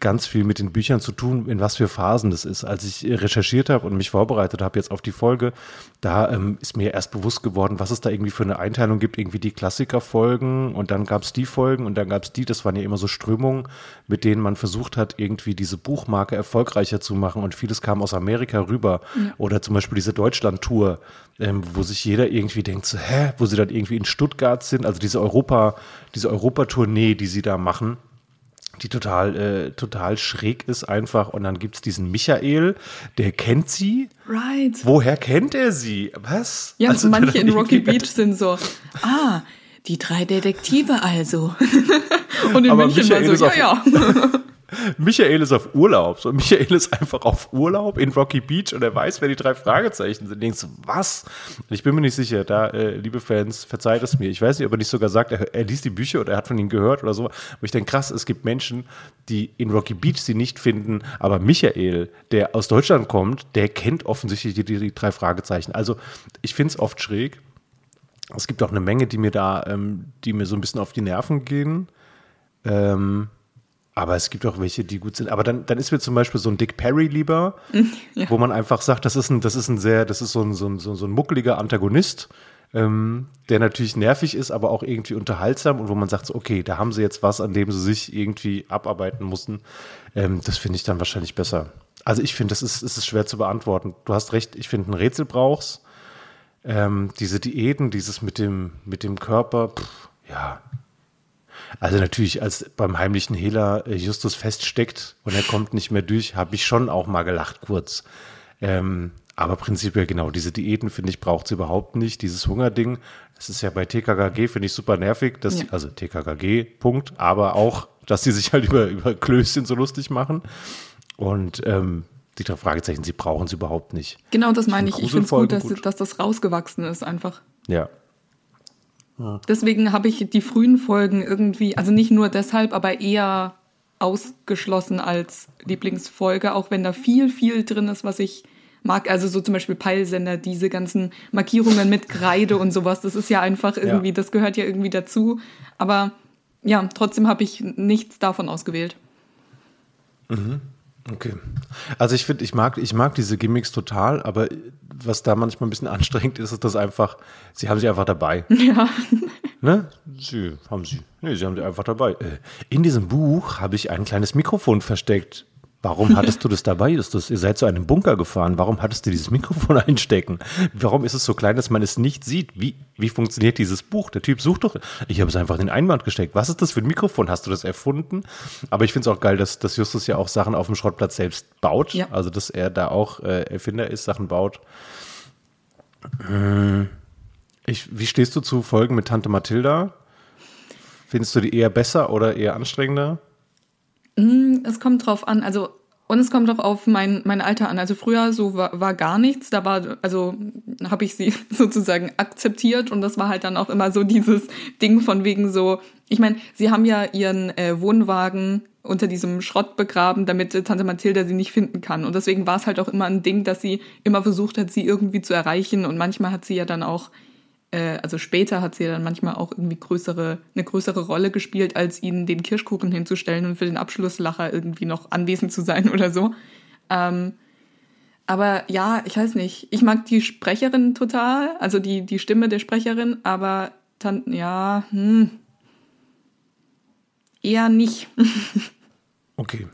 ganz viel mit den Büchern zu tun, in was für Phasen das ist. Als ich recherchiert habe und mich vorbereitet habe jetzt auf die Folge, da ähm, ist mir erst bewusst geworden, was es da irgendwie für eine Einteilung gibt. Irgendwie die Klassikerfolgen und dann gab es die Folgen und dann gab es die. Das waren ja immer so Strömungen, mit denen man versucht hat, irgendwie diese Buchmarke erfolgreicher zu machen. Und vieles kam aus Amerika rüber. Oder zum Beispiel diese Deutschland-Tour, ähm, wo sich jeder irgendwie denkt, so, hä, wo sie dann irgendwie in Stuttgart sind. Also diese Europa, diese Europa-Tournee, die sie da machen die total, äh, total schräg ist einfach. Und dann gibt's diesen Michael, der kennt sie. Right. Woher kennt er sie? Was? Ja, Also, manche in Rocky Beach sind so, ah, die drei Detektive also. [laughs] Und in Aber München Michael war so, ja, ja. [laughs] Michael ist auf Urlaub. So, Michael ist einfach auf Urlaub in Rocky Beach und er weiß, wer die drei Fragezeichen sind. Denkst du, was? Ich bin mir nicht sicher. Da, äh, liebe Fans, verzeiht es mir. Ich weiß nicht, ob er nicht sogar sagt, er, er liest die Bücher oder er hat von ihnen gehört oder so. Aber ich denke, krass, es gibt Menschen, die in Rocky Beach sie nicht finden. Aber Michael, der aus Deutschland kommt, der kennt offensichtlich die, die, die drei Fragezeichen. Also, ich finde es oft schräg. Es gibt auch eine Menge, die mir da, ähm, die mir so ein bisschen auf die Nerven gehen. Ähm, aber es gibt auch welche, die gut sind. Aber dann, dann ist mir zum Beispiel so ein Dick Perry lieber, [laughs] wo man einfach sagt, das ist ein, das ist ein sehr, das ist so ein, so ein, so ein, so ein muckeliger Antagonist, ähm, der natürlich nervig ist, aber auch irgendwie unterhaltsam und wo man sagt, so, okay, da haben sie jetzt was, an dem sie sich irgendwie abarbeiten mussten. Ähm, das finde ich dann wahrscheinlich besser. Also ich finde, das ist, es ist schwer zu beantworten. Du hast recht, ich finde, ein Rätsel brauchst. Ähm, diese Diäten, dieses mit dem, mit dem Körper, pff, ja, also natürlich, als beim heimlichen Hehler äh, Justus feststeckt und er kommt nicht mehr durch, habe ich schon auch mal gelacht kurz. Ähm, aber prinzipiell genau, diese Diäten, finde ich, braucht es überhaupt nicht. Dieses Hungerding, das ist ja bei TKKG, finde ich super nervig. Dass, Ja. Also TKKG, Punkt. Aber auch, dass sie sich halt [laughs] über, über Klößchen so lustig machen. Und ähm, die drei Fragezeichen, sie brauchen es überhaupt nicht. Genau das meine ich. Ich finde es gut, dass, dass das rausgewachsen ist einfach. Ja. Deswegen habe ich die frühen Folgen irgendwie, also nicht nur deshalb, aber eher ausgeschlossen als Lieblingsfolge, auch wenn da viel, viel drin ist, was ich mag. Also so zum Beispiel Peilsender, diese ganzen Markierungen mit Kreide und sowas, das ist ja einfach irgendwie, Ja. das gehört ja irgendwie dazu. Aber ja, trotzdem habe ich nichts davon ausgewählt. Okay. Also ich finde, ich mag, ich mag diese Gimmicks total, aber was da manchmal ein bisschen [laughs] anstrengend ist, ist das einfach, sie haben sie einfach dabei. [laughs] Ja. Ne? Sie haben sie. Nee, sie haben sie einfach dabei. Äh, In diesem Buch habe ich ein kleines Mikrofon versteckt. Warum hattest du das dabei? Ist das, ihr seid zu einem Bunker gefahren. Warum hattest du dieses Mikrofon [laughs] einstecken? Warum ist es so klein, dass man es nicht sieht? Wie, wie funktioniert dieses Buch? Der Typ sucht doch. Ich habe es einfach in den Einwand gesteckt. Was ist das für ein Mikrofon? Hast du das erfunden? Aber ich finde es auch geil, dass, dass Justus ja auch Sachen auf dem Schrottplatz selbst baut. Ja. Also, dass er da auch äh, Erfinder ist, Sachen baut. Hm. Ich, wie stehst du zu Folgen mit Tante Mathilda? Findest du die eher besser oder eher anstrengender? Es kommt drauf an. Also Und es kommt auch auf mein, mein Alter an. Also früher so war, war gar nichts. Da war, also habe ich sie [laughs] sozusagen akzeptiert und das war halt dann auch immer so dieses Ding von wegen so, ich meine, sie haben ja ihren äh, Wohnwagen unter diesem Schrott begraben, damit äh, Tante Mathilda sie nicht finden kann. Und deswegen war es halt auch immer ein Ding, dass sie immer versucht hat, sie irgendwie zu erreichen. Und manchmal hat sie ja dann auch äh, also später hat sie dann manchmal auch irgendwie größere, eine größere Rolle gespielt, als ihnen den Kirschkuchen hinzustellen und für den Abschlusslacher irgendwie noch anwesend zu sein [laughs] oder so. Ähm, aber ja, ich weiß nicht. Ich mag die Sprecherin total, also die, die Stimme der Sprecherin, aber dann, ja, hm, eher nicht. [laughs] okay.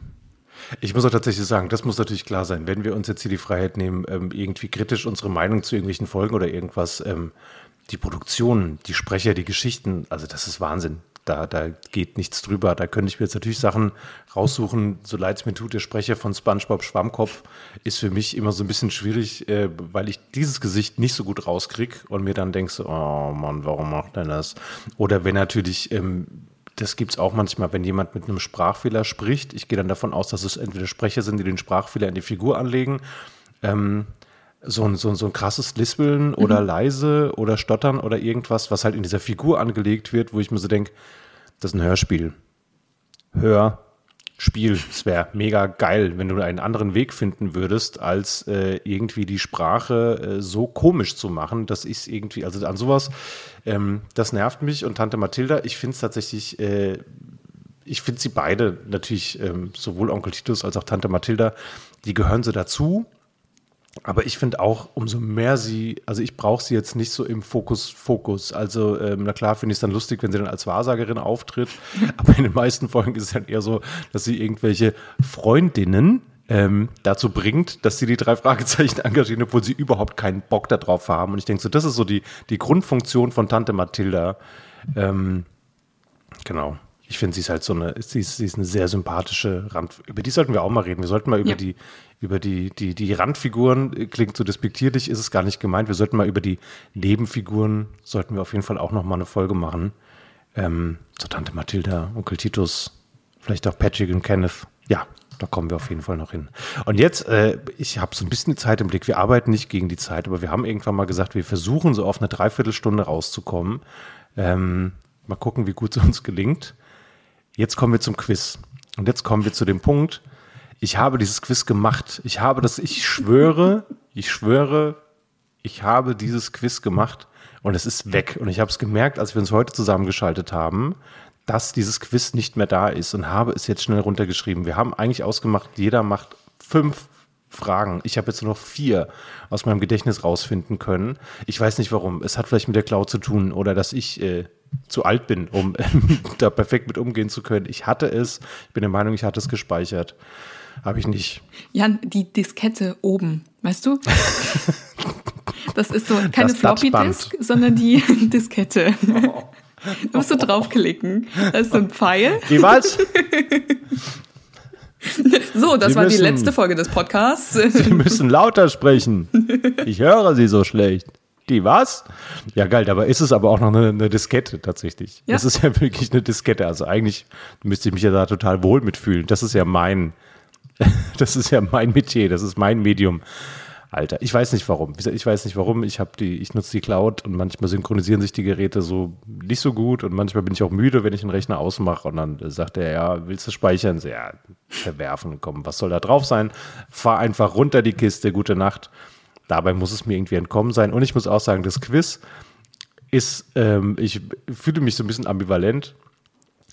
Ich muss auch tatsächlich sagen, das muss natürlich klar sein, wenn wir uns jetzt hier die Freiheit nehmen, ähm, irgendwie kritisch unsere Meinung zu irgendwelchen Folgen oder irgendwas ähm, die Produktion, die Sprecher, die Geschichten, also das ist Wahnsinn. Da, da geht nichts drüber. Da könnte ich mir jetzt natürlich Sachen raussuchen, so leid es mir tut, der Sprecher von SpongeBob Schwammkopf ist für mich immer so ein bisschen schwierig, äh, weil ich dieses Gesicht nicht so gut rauskriege und mir dann denkst, oh Mann, warum macht er das? Oder wenn natürlich, ähm, das gibt es auch manchmal, wenn jemand mit einem Sprachfehler spricht, ich gehe dann davon aus, dass es entweder Sprecher sind, die den Sprachfehler in die Figur anlegen, ähm, so ein, so, ein, so ein krasses Lispeln oder mhm. leise oder Stottern oder irgendwas, was halt in dieser Figur angelegt wird, wo ich mir so denke, das ist ein Hörspiel. Hör, Spiel. Es wäre mega geil, wenn du einen anderen Weg finden würdest, als äh, irgendwie die Sprache äh, so komisch zu machen, dass ich es irgendwie, also an sowas, ähm, das nervt mich. Und Tante Mathilda, ich finde es tatsächlich, äh, ich finde sie beide natürlich, ähm, sowohl Onkel Titus als auch Tante Mathilda, die gehören so dazu. Aber ich finde auch, umso mehr sie, also ich brauche sie jetzt nicht so im Fokus, Fokus. Also, ähm, na klar, finde ich es dann lustig, wenn sie dann als Wahrsagerin auftritt. [laughs] Aber in den meisten Folgen ist es dann eher so, dass sie irgendwelche Freundinnen ähm, dazu bringt, dass sie die drei Fragezeichen [laughs] engagieren, obwohl sie überhaupt keinen Bock darauf haben. Und ich denke so, das ist so die, die Grundfunktion von Tante Mathilda. Ähm, genau ich finde, sie ist halt so eine, sie ist, sie ist eine sehr sympathische Rand. Über die sollten wir auch mal reden. Wir sollten mal über ja. die, über die, die, die Randfiguren, klingt so despektierlich, ist es gar nicht gemeint. Wir sollten mal über die Nebenfiguren, sollten wir auf jeden Fall auch noch mal eine Folge machen. Ähm, so Tante Mathilda, Onkel Titus, vielleicht auch Patrick und Kenneth. Ja, da kommen wir auf jeden Fall noch hin. Und jetzt, äh, ich habe so ein bisschen die Zeit im Blick. Wir arbeiten nicht gegen die Zeit, aber wir haben irgendwann mal gesagt, wir versuchen so auf eine Dreiviertelstunde rauszukommen. Ähm, mal gucken, wie gut es uns gelingt. Jetzt kommen wir zum Quiz. Und jetzt kommen wir zu dem Punkt, ich habe dieses Quiz gemacht. Ich habe das, ich schwöre, ich schwöre, ich habe dieses Quiz gemacht und es ist weg. Und ich habe es gemerkt, als wir uns heute zusammengeschaltet haben, dass dieses Quiz nicht mehr da ist und habe es jetzt schnell runtergeschrieben. Wir haben eigentlich ausgemacht, jeder macht fünf Fragen. Ich habe jetzt nur noch vier aus meinem Gedächtnis rausfinden können. Ich weiß nicht warum. Es hat vielleicht mit der Cloud zu tun oder dass ich äh, zu alt bin, um [laughs] da perfekt mit umgehen zu können. Ich hatte es, ich bin der Meinung, ich hatte es gespeichert. Habe ich nicht. Jan, die Diskette oben, weißt du? [laughs] Das ist so keine Floppy Disk, sondern die [laughs] Diskette. Oh. Da musst du draufklicken. Da ist so ein Pfeil. Wie was? So, das Sie war müssen, die letzte Folge des Podcasts. Sie müssen lauter sprechen. Ich höre Sie so schlecht. Die was? Ja, geil, aber ist es aber auch noch eine, eine Diskette tatsächlich. Ja. Das ist ja [laughs] wirklich eine Diskette. Also eigentlich müsste ich mich ja da total wohl mitfühlen. Das ist ja mein, [laughs] das ist ja mein Metier, das ist mein Medium. Alter, ich weiß nicht warum. Ich weiß nicht warum. Ich habe die, ich nutze die Cloud und manchmal synchronisieren sich die Geräte so nicht so gut und manchmal bin ich auch müde, wenn ich einen Rechner ausmache und dann sagt er, ja, willst du speichern? So, ja, verwerfen, komm, was soll da drauf sein? Fahr einfach runter die Kiste, gute Nacht. Dabei muss es mir irgendwie entkommen sein. Und ich muss auch sagen, das Quiz ist, ähm, ich fühle mich so ein bisschen ambivalent.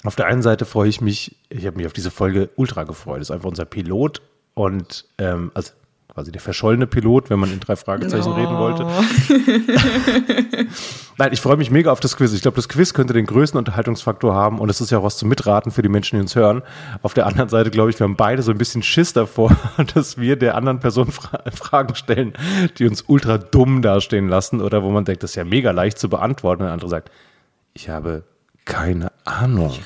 Auf der einen Seite freue ich mich, ich habe mich auf diese Folge ultra gefreut. Das ist einfach unser Pilot und ähm, also quasi der verschollene Pilot, wenn man in drei Fragezeichen oh. reden wollte. [laughs] Nein, ich freue mich mega auf das Quiz. Ich glaube, das Quiz könnte den größten Unterhaltungsfaktor haben und es ist ja auch was zum Mitraten für die Menschen, die uns hören. Auf der anderen Seite glaube ich, wir haben beide so ein bisschen Schiss davor, [laughs] dass wir der anderen Person Fra Fragen stellen, die uns ultra dumm dastehen lassen oder wo man denkt, das ist ja mega leicht zu beantworten und der andere sagt, ich habe keine Ahnung.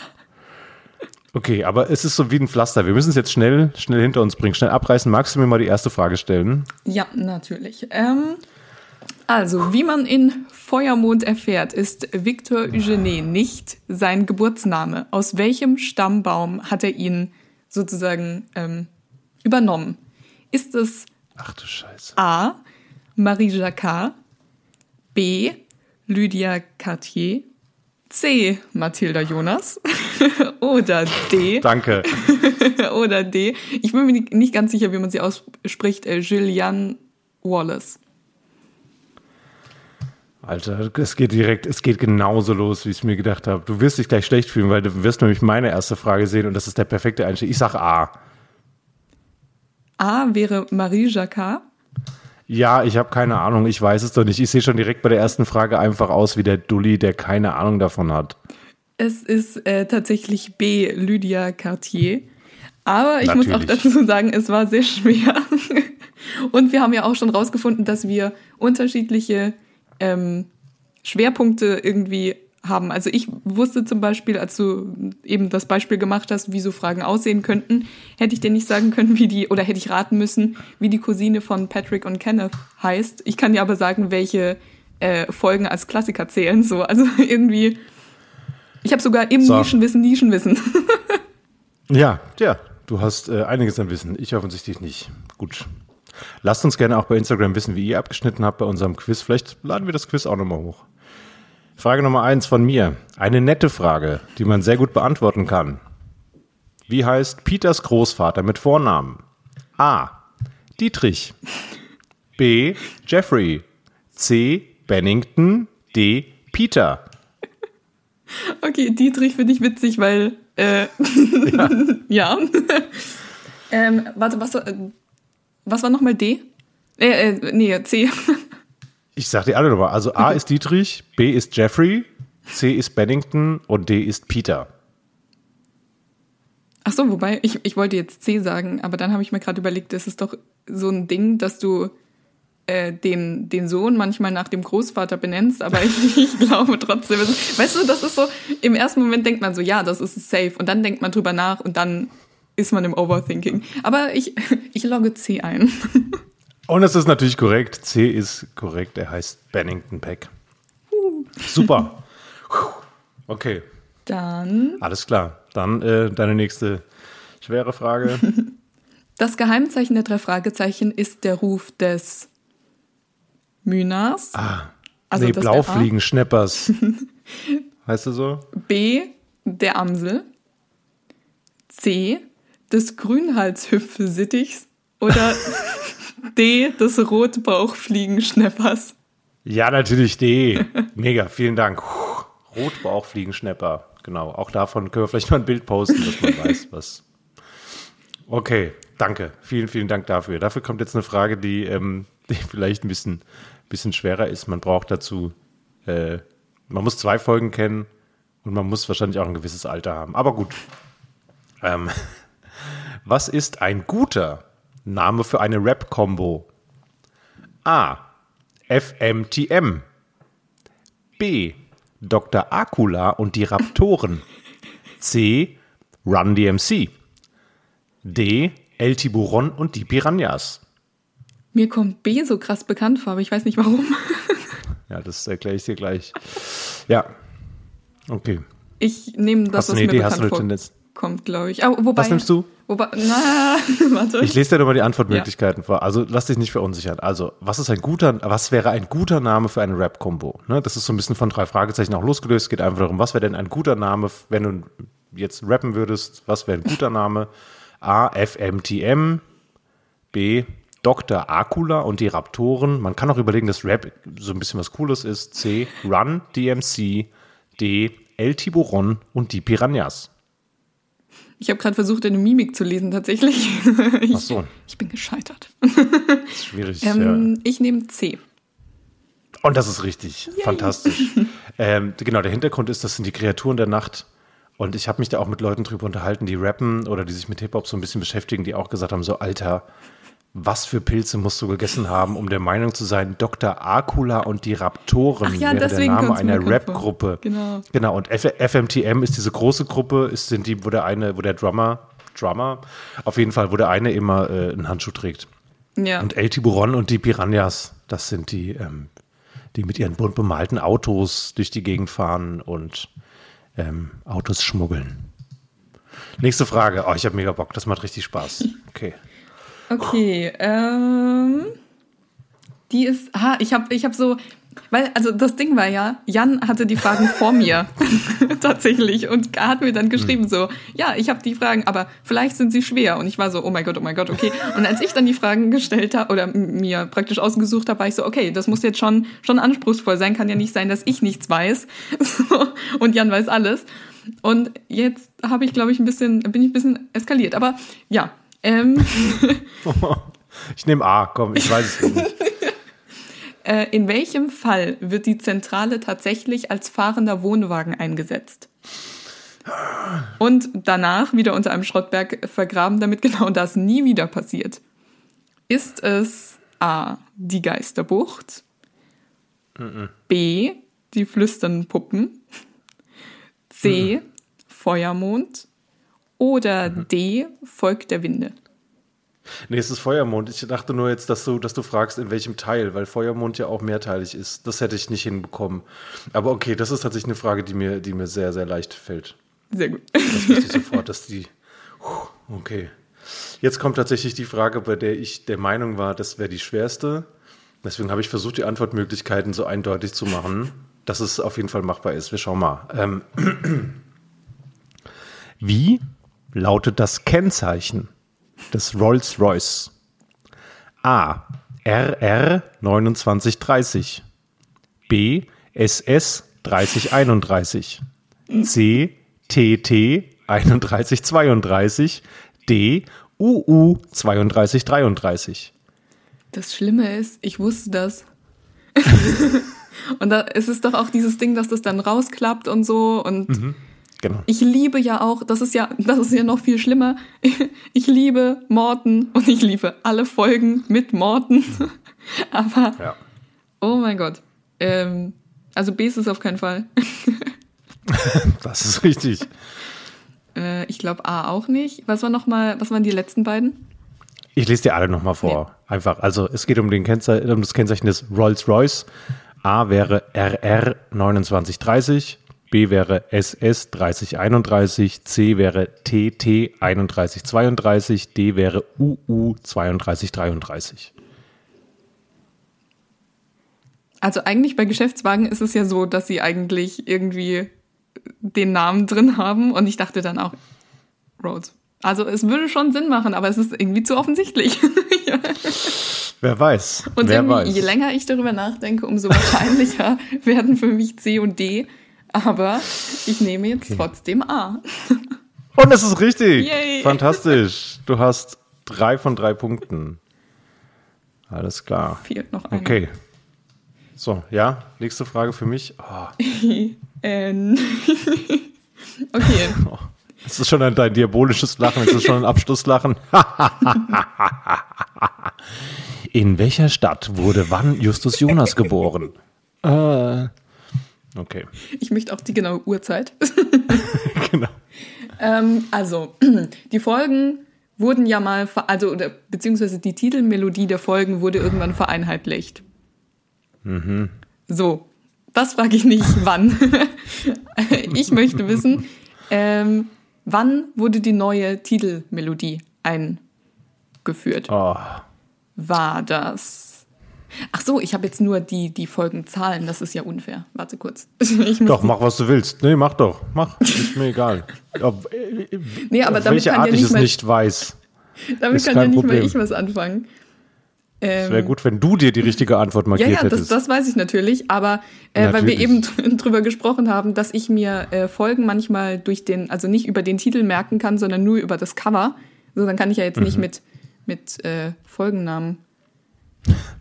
Okay, aber es ist so wie ein Pflaster. Wir müssen es jetzt schnell, schnell hinter uns bringen, schnell abreißen. Magst du mir mal die erste Frage stellen? Ja, natürlich. Ähm, also, wie man in Feuermond erfährt, ist Victor Eugene nicht sein Geburtsname. Aus welchem Stammbaum hat er ihn sozusagen ähm, übernommen. Ist es Ach du Scheiße. A. Marie Jacquard, B. Lydia Cartier, C. Mathilda Jonas [laughs] oder D. Danke. [laughs] oder D. Ich bin mir nicht- ganz sicher, wie man sie ausspricht. Äh, Julianne Wallace. Alter, es geht direkt, es geht genauso los, wie ich es mir gedacht habe. Du wirst dich gleich schlecht fühlen, weil du wirst nämlich meine erste Frage sehen und das ist der perfekte Einstieg. Ich sag A. A wäre Marie Jacquard. Ja, ich habe keine Ahnung, ich weiß es doch nicht. Ich sehe schon direkt bei der ersten Frage einfach aus wie der Dulli, der keine Ahnung davon hat. Es ist äh, tatsächlich B. Lydia Cartier. Aber ich muss auch Natürlich. dazu sagen, es war sehr schwer. [laughs] Und wir haben ja auch schon rausgefunden, dass wir unterschiedliche ähm, Schwerpunkte irgendwie haben. Also ich wusste zum Beispiel, als du eben das Beispiel gemacht hast, wie so Fragen aussehen könnten, hätte ich dir nicht sagen können, wie die, oder hätte ich raten müssen, wie die Cousine von Patrick und Kenneth heißt. Ich kann dir aber sagen, welche äh, Folgen als Klassiker zählen. So, also [laughs] irgendwie. Ich habe sogar im So. Nischenwissen Nischenwissen. [laughs] Ja, ja, du hast äh, einiges an Wissen. Ich offensichtlich nicht. Gut. Lasst uns gerne auch bei Instagram wissen, wie ihr abgeschnitten habt bei unserem Quiz. Vielleicht laden wir das Quiz auch nochmal hoch. Frage Nummer eins von mir. Eine nette Frage, die man sehr gut beantworten kann. Wie heißt Peters Großvater mit Vornamen? A. Dietrich. B. Jeffrey. C. Bennington. D. Peter. Okay, Dietrich finde ich witzig, weil äh, [laughs] ja. ähm, warte, was, war- äh, was war nochmal D? Äh, äh, nee, C. Ich sag dir alle nochmal. Also A [laughs] ist Dietrich, B ist Jeffrey, C ist Bennington und D ist Peter. Ach so, wobei, ich, ich wollte jetzt C sagen, aber dann habe ich mir gerade überlegt, das ist doch so ein Ding, dass du äh, den, den Sohn manchmal nach dem Großvater benennst, aber ich, [laughs] ich glaube trotzdem, es- weißt du, das ist so, im ersten Moment denkt man so, ja, das ist safe und dann denkt man drüber nach und dann ist man im Overthinking. Aber ich, [laughs] ich logge C ein. Und es ist natürlich korrekt. C ist korrekt. Er heißt Bennington Peck. Super. Okay, Dann alles klar. Dann äh, deine nächste schwere Frage. [laughs] Das Geheimzeichen der drei Fragezeichen ist der Ruf des Mynars. Also nee. Blaufliegen-Schneppers. [laughs] heißt du so? B. Der Amsel. C. Des Grünhalshüpfesittichs. Oder [laughs] D. Des Rotbauchfliegenschneppers. Ja, natürlich D. Mega, vielen Dank. Rotbauchfliegenschnepper. Genau, auch davon können wir vielleicht mal ein Bild posten, dass man weiß, was. Okay, danke. Vielen, vielen Dank dafür. Dafür kommt jetzt eine Frage, die, ähm, die vielleicht ein bisschen, bisschen schwerer ist. Man braucht dazu, äh, man muss zwei Folgen kennen und man muss wahrscheinlich auch ein gewisses Alter haben. Aber gut. Ähm, [laughs] was ist ein guter Name für eine Rap-Kombo? A. FMTM. B. Dr. Akula und die Raptoren. [laughs] C. Run DMC. D. El Tiburon und die Piranhas. Mir kommt B so krass bekannt vor, aber ich weiß nicht warum. [laughs] Ja, das erkläre ich dir gleich. Ja. Okay. Ich nehme das, was eine mir Idee? Hast du bekannt vorkommt, glaube ich. Aber, wobei, Was nimmst du? Wobei, [laughs] na, warte. Ich lese dir nochmal die Antwortmöglichkeiten vor. Also lass dich nicht verunsichern. Also, was ist ein guter, was wäre ein guter Name für eine Rap-Kombo? Ne, das ist so ein bisschen von drei Fragezeichen auch losgelöst. Es geht einfach darum, was wäre denn ein guter Name, wenn du jetzt rappen würdest? Was wäre ein guter Name? A. FMTM. B. Dr. Akula und die Raptoren. Man kann auch überlegen, dass Rap so ein bisschen was Cooles ist. C. Run DMC. D. El Tiburon und die Piranhas. Ich habe gerade versucht, eine Mimik zu lesen, tatsächlich. [laughs] Ich, Ach so, ich bin gescheitert. schwierig. [laughs] ja. Ähm, Ich nehme C. Und das ist richtig. Fantastisch. [laughs] ähm, genau, der Hintergrund ist, das sind die Kreaturen der Nacht. Und ich habe mich da auch mit Leuten drüber unterhalten, die rappen oder die sich mit Hip-Hop so ein bisschen beschäftigen, die auch gesagt haben: so, Alter, was für Pilze musst du gegessen haben, um der Meinung zu sein, Dr. Akula und die Raptoren Ach ja, wäre der Name einer. Rap-Gruppe. Genau. Genau, und F FMTM ist diese große Gruppe, ist, sind die, wo der eine, wo der Drummer, Drummer, auf jeden Fall, wo der eine immer äh, einen Handschuh trägt. Ja. Und El Tiburon und die Piranhas, das sind die, ähm, die mit ihren bunt bemalten Autos durch die Gegend fahren und ähm, Autos schmuggeln. Nächste Frage. Oh, ich habe mega Bock. Das macht richtig Spaß. [laughs] Okay. Okay, ähm, die ist, ah, ich habe ich hab so, weil, also das Ding war ja, Jan hatte die Fragen [laughs] vor mir. [laughs] Tatsächlich. Und hat mir dann geschrieben so, ja, ich habe die Fragen, aber vielleicht sind sie schwer. Und ich war so, oh mein Gott, oh mein Gott, okay. Und als ich dann die Fragen gestellt habe oder mir praktisch ausgesucht habe, war ich so, okay, das muss jetzt schon schon anspruchsvoll sein, kann ja nicht sein, dass ich nichts weiß. [laughs] So, und Jan weiß alles. Und jetzt habe ich, glaube ich, ein bisschen, bin ich ein bisschen eskaliert, aber ja. Ähm, [laughs] Ich nehme A, komm, ich weiß es nicht. [laughs] Äh, in welchem Fall wird die Zentrale tatsächlich als fahrender Wohnwagen eingesetzt? Und danach wieder unter einem Schrottberg vergraben, damit genau das nie wieder passiert. Ist es A. Die Geisterbucht? B. Die flüsternden Puppen? C. Feuermond? Oder D. Volk der Winde? Nee, es ist Feuermond. Ich dachte nur jetzt, dass du, dass du fragst, in welchem Teil, weil Feuermond ja auch mehrteilig ist. Das hätte ich nicht hinbekommen. Aber okay, das ist tatsächlich eine Frage, die mir, die mir sehr, sehr leicht fällt. Sehr gut. Das wusste ich sofort, dass die. Okay. Jetzt kommt tatsächlich die Frage, bei der ich der Meinung war, das wäre die schwerste. Deswegen habe ich versucht, die Antwortmöglichkeiten so eindeutig zu machen, dass es auf jeden Fall machbar ist. Wir schauen mal. Ähm, [clears throat] Wie lautet das Kennzeichen des Rolls-Royce? A. RR 2930. B. SS 3031. C. TT 3132. D. UU 3233. Das Schlimme ist, ich wusste das. [laughs] und da ist es doch auch dieses Ding, dass das dann rausklappt und so. Und Genau. ich liebe ja auch, das ist ja, das ist ja noch viel schlimmer. [laughs] Ich liebe Morten und ich liebe alle Folgen mit Morten. [laughs] Aber, Ja. oh mein Gott. Ähm, also B ist es auf keinen Fall. [laughs] Das ist richtig. Äh, ich glaube A auch nicht. Was war noch mal, was waren die letzten beiden? Ich lese dir alle nochmal vor. Einfach. Also es geht um, den Kennzeichen, um das Kennzeichen des Rolls-Royce. A wäre RR 2930, B wäre SS 3031, C wäre TT 3132, D wäre UU 3233. Also eigentlich bei Geschäftswagen ist es ja so, dass sie eigentlich irgendwie den Namen drin haben und ich dachte dann auch Rhodes. Also es würde schon Sinn machen, aber es ist irgendwie zu offensichtlich. [laughs] Wer weiß. Und Wer weiß. je länger ich darüber nachdenke, umso wahrscheinlicher [laughs] werden für mich C und D. Aber ich nehme jetzt trotzdem A. Und es ist richtig. Yay. Fantastisch. Du hast drei von drei Punkten. Alles klar. Fehlt noch eine. Okay. So, ja, nächste Frage für mich. [laughs] Oh, [laughs] okay. [laughs] es ist schon ein, dein diabolisches Lachen, es ist schon ein Abschlusslachen. In welcher Stadt wurde wann Justus Jonas geboren? Äh, okay, Ich möchte auch die genaue Uhrzeit. [laughs] genau. Ähm, also, [clears throat] die Folgen wurden ja mal, also, oder, beziehungsweise die Titelmelodie der Folgen wurde irgendwann vereinheitlicht. So, das frage ich nicht, [laughs] wann. [laughs] ich möchte wissen, ähm, wann wurde die neue Titelmelodie eingeführt? Oh, War das? Ach so, ich habe jetzt nur die, die Folgenzahlen, das ist ja unfair. Warte kurz. [laughs] Doch, mach was du willst. Nee, mach doch. Mach. Ist mir egal. Ob, äh, [laughs] nee, aber damit welche kann Art ja ich nicht es nicht weiß. [laughs] damit kann ja nicht mal Problem. ich was anfangen. Es Ähm, wäre gut, wenn du dir die richtige Antwort Ja, markiert ja, das, hättest. das weiß ich natürlich, aber äh, weil wir Natürlich. eben dr- drüber gesprochen haben, dass ich mir äh, Folgen manchmal durch den, also nicht über den Titel merken kann, sondern nur über das Cover. So, dann kann ich ja jetzt nicht Mhm. mit, mit äh, Folgennamen.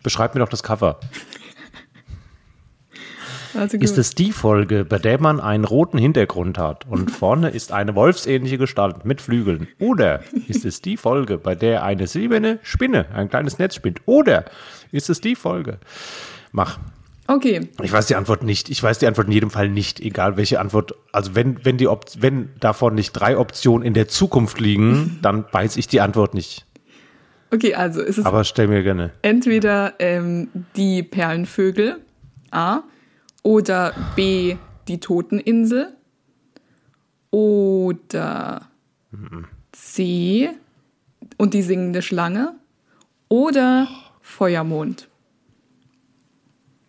Beschreib mir doch das Cover. Also. Ist es die Folge, bei der man einen roten Hintergrund hat und vorne ist eine wolfsähnliche Gestalt mit Flügeln? Oder ist es die Folge, bei der eine silberne Spinne ein kleines Netz spinnt? Oder ist es die Folge? Mach. okay, Ich weiß die Antwort nicht. Ich weiß die Antwort in jedem Fall nicht, egal welche Antwort. Also wenn, wenn die Op wenn davon nicht drei Optionen in der Zukunft liegen, dann weiß ich die Antwort nicht. Okay, also ist es Aber stell mir gerne. entweder ähm, die Perlenvögel A oder B die Toteninsel oder C und die singende Schlange oder Feuermond?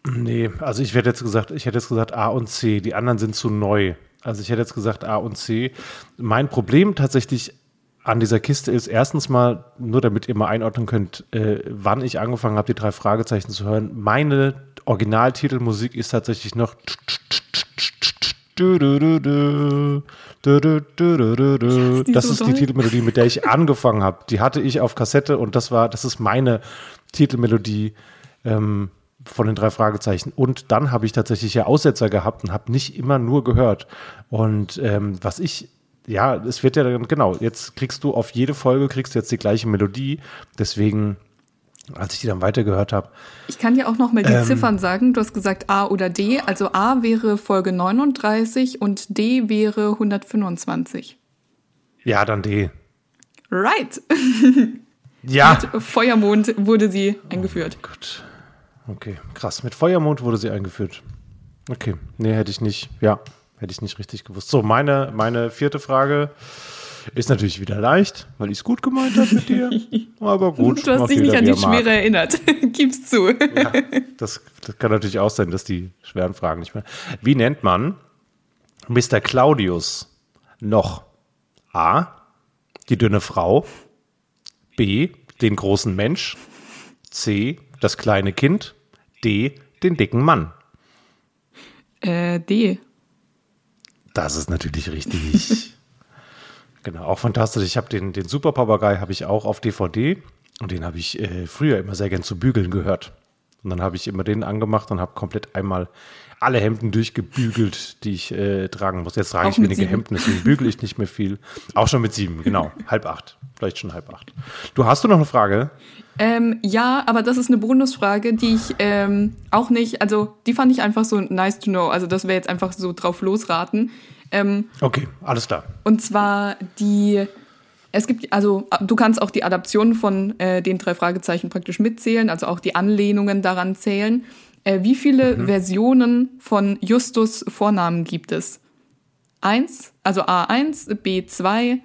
Nee, also ich hätte jetzt gesagt, ich hätte jetzt gesagt A und C. Die anderen sind zu neu. Also ich hätte jetzt gesagt A und C. Mein Problem tatsächlich an dieser Kiste ist erstens mal, nur damit ihr mal einordnen könnt, äh, wann ich angefangen habe, die drei Fragezeichen zu hören. Meine Originaltitelmusik ist tatsächlich noch das ist die Titelmelodie, mit der ich [laughs] angefangen habe. Die hatte ich auf Kassette und das war, das ist meine Titelmelodie ähm, von den drei Fragezeichen. Und dann habe ich tatsächlich ja Aussetzer gehabt und habe nicht immer nur gehört. Und ähm, was ich ja, es wird ja dann, genau, jetzt kriegst du auf jede Folge, kriegst du jetzt die gleiche Melodie. Deswegen, als ich die dann weitergehört habe. Ich kann dir auch noch mal die ähm, Ziffern sagen. Du hast gesagt A oder D. Also A wäre Folge 39 und D wäre 125. Ja, dann D. Right. [laughs] Ja. Mit Feuermond wurde sie eingeführt. Oh Gott. Okay, krass. Mit Feuermond wurde sie eingeführt. Okay, nee, hätte ich nicht. Ja, hätte ich nicht richtig gewusst. So, meine, meine vierte Frage ist natürlich wieder leicht, weil ich es gut gemeint habe mit dir. [laughs] Aber gut. Du hast dich nicht an die Schwere erinnert. [laughs] Gib's zu. Ja, das, das kann natürlich auch sein, dass die schweren Fragen nicht mehr. Wie nennt man Mr. Claudius noch? A. Die dünne Frau. B. Den großen Mensch. C. Das kleine Kind. D. Den dicken Mann. Äh, D. Das ist natürlich richtig. [laughs] genau, auch fantastisch. Ich habe den, den Super Papagei habe ich auch auf DVD und den habe ich äh, früher immer sehr gern zu bügeln gehört. Und dann habe ich immer den angemacht und habe komplett einmal alle Hemden durchgebügelt, die ich äh, tragen muss. Jetzt trage auch ich sieben. Hemden, deswegen bügele ich nicht mehr viel. Auch schon mit sieben, genau. [laughs] halb acht. Vielleicht schon halb acht. Du hast du noch eine Frage? Ähm, ja, aber das ist eine Bonusfrage, die ich ähm, auch nicht, also die fand ich einfach so nice to know. Also das wäre jetzt einfach so drauf losraten. Ähm, okay, alles klar. Und zwar die, es gibt, also du kannst auch die Adaptionen von äh, den drei Fragezeichen praktisch mitzählen, also auch die Anlehnungen daran zählen. Äh, wie viele mhm. Versionen von Justus Vornamen gibt es? Eins, also A1, B2,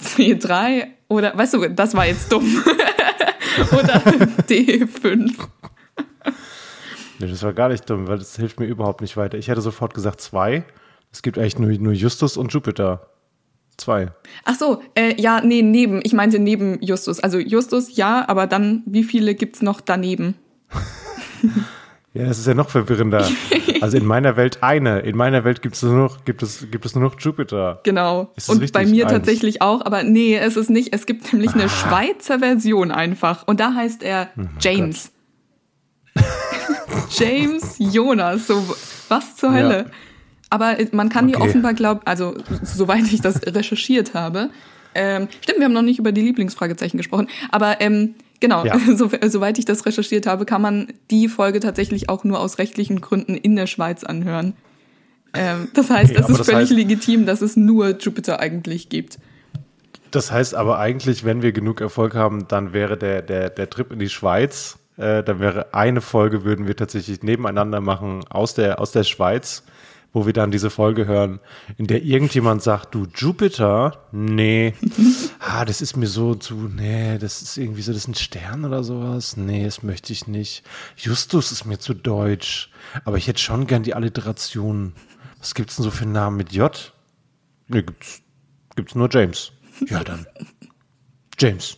C3 oder, weißt du, das war jetzt dumm. [laughs] oder D5. Nee, das war gar nicht dumm, weil das hilft mir überhaupt nicht weiter. Ich hätte sofort gesagt zwei. Es gibt eigentlich nur, nur Justus und Jupiter. Zwei. Ach so, äh, ja, nee, neben. Ich meinte neben Justus. Also Justus, ja, aber dann, wie viele gibt's noch daneben? [laughs] [laughs] Ja, das ist ja noch verwirrender. [laughs] Also in meiner Welt eine. In meiner Welt gibt es nur noch, gibt es, gibt es nur noch Jupiter. Genau. Und richtig? bei mir Eins. tatsächlich auch, aber nee, es ist nicht. Es gibt nämlich eine ah. Schweizer Version einfach. Und da heißt er oh James. [laughs] James Jonas. So, was zur Hölle? Ja. Aber man kann okay. die offenbar glauben, also soweit ich das recherchiert habe. Ähm, stimmt, wir haben noch nicht über die Lieblingsfragezeichen gesprochen. Aber ähm, Genau, ja. [laughs] so, soweit ich das recherchiert habe, kann man die Folge tatsächlich auch nur aus rechtlichen Gründen in der Schweiz anhören. Ähm, das heißt, [laughs] okay, es ist völlig heißt, legitim, dass es nur Jupiter eigentlich gibt. Das heißt aber eigentlich, wenn wir genug Erfolg haben, dann wäre der, der, der Trip in die Schweiz, äh, dann wäre eine Folge, würden wir tatsächlich nebeneinander machen aus der, aus der Schweiz wo wir dann diese Folge hören, in der irgendjemand sagt, du Jupiter, nee, [laughs] ah, das ist mir so zu, nee, das ist irgendwie so, das ist ein Stern oder sowas, nee, das möchte ich nicht. Justus ist mir zu deutsch, aber ich hätte schon gern die Alliteration. Was gibt's denn so für Namen mit J? Nee, gibt's, gibt's nur James. Ja, dann. James.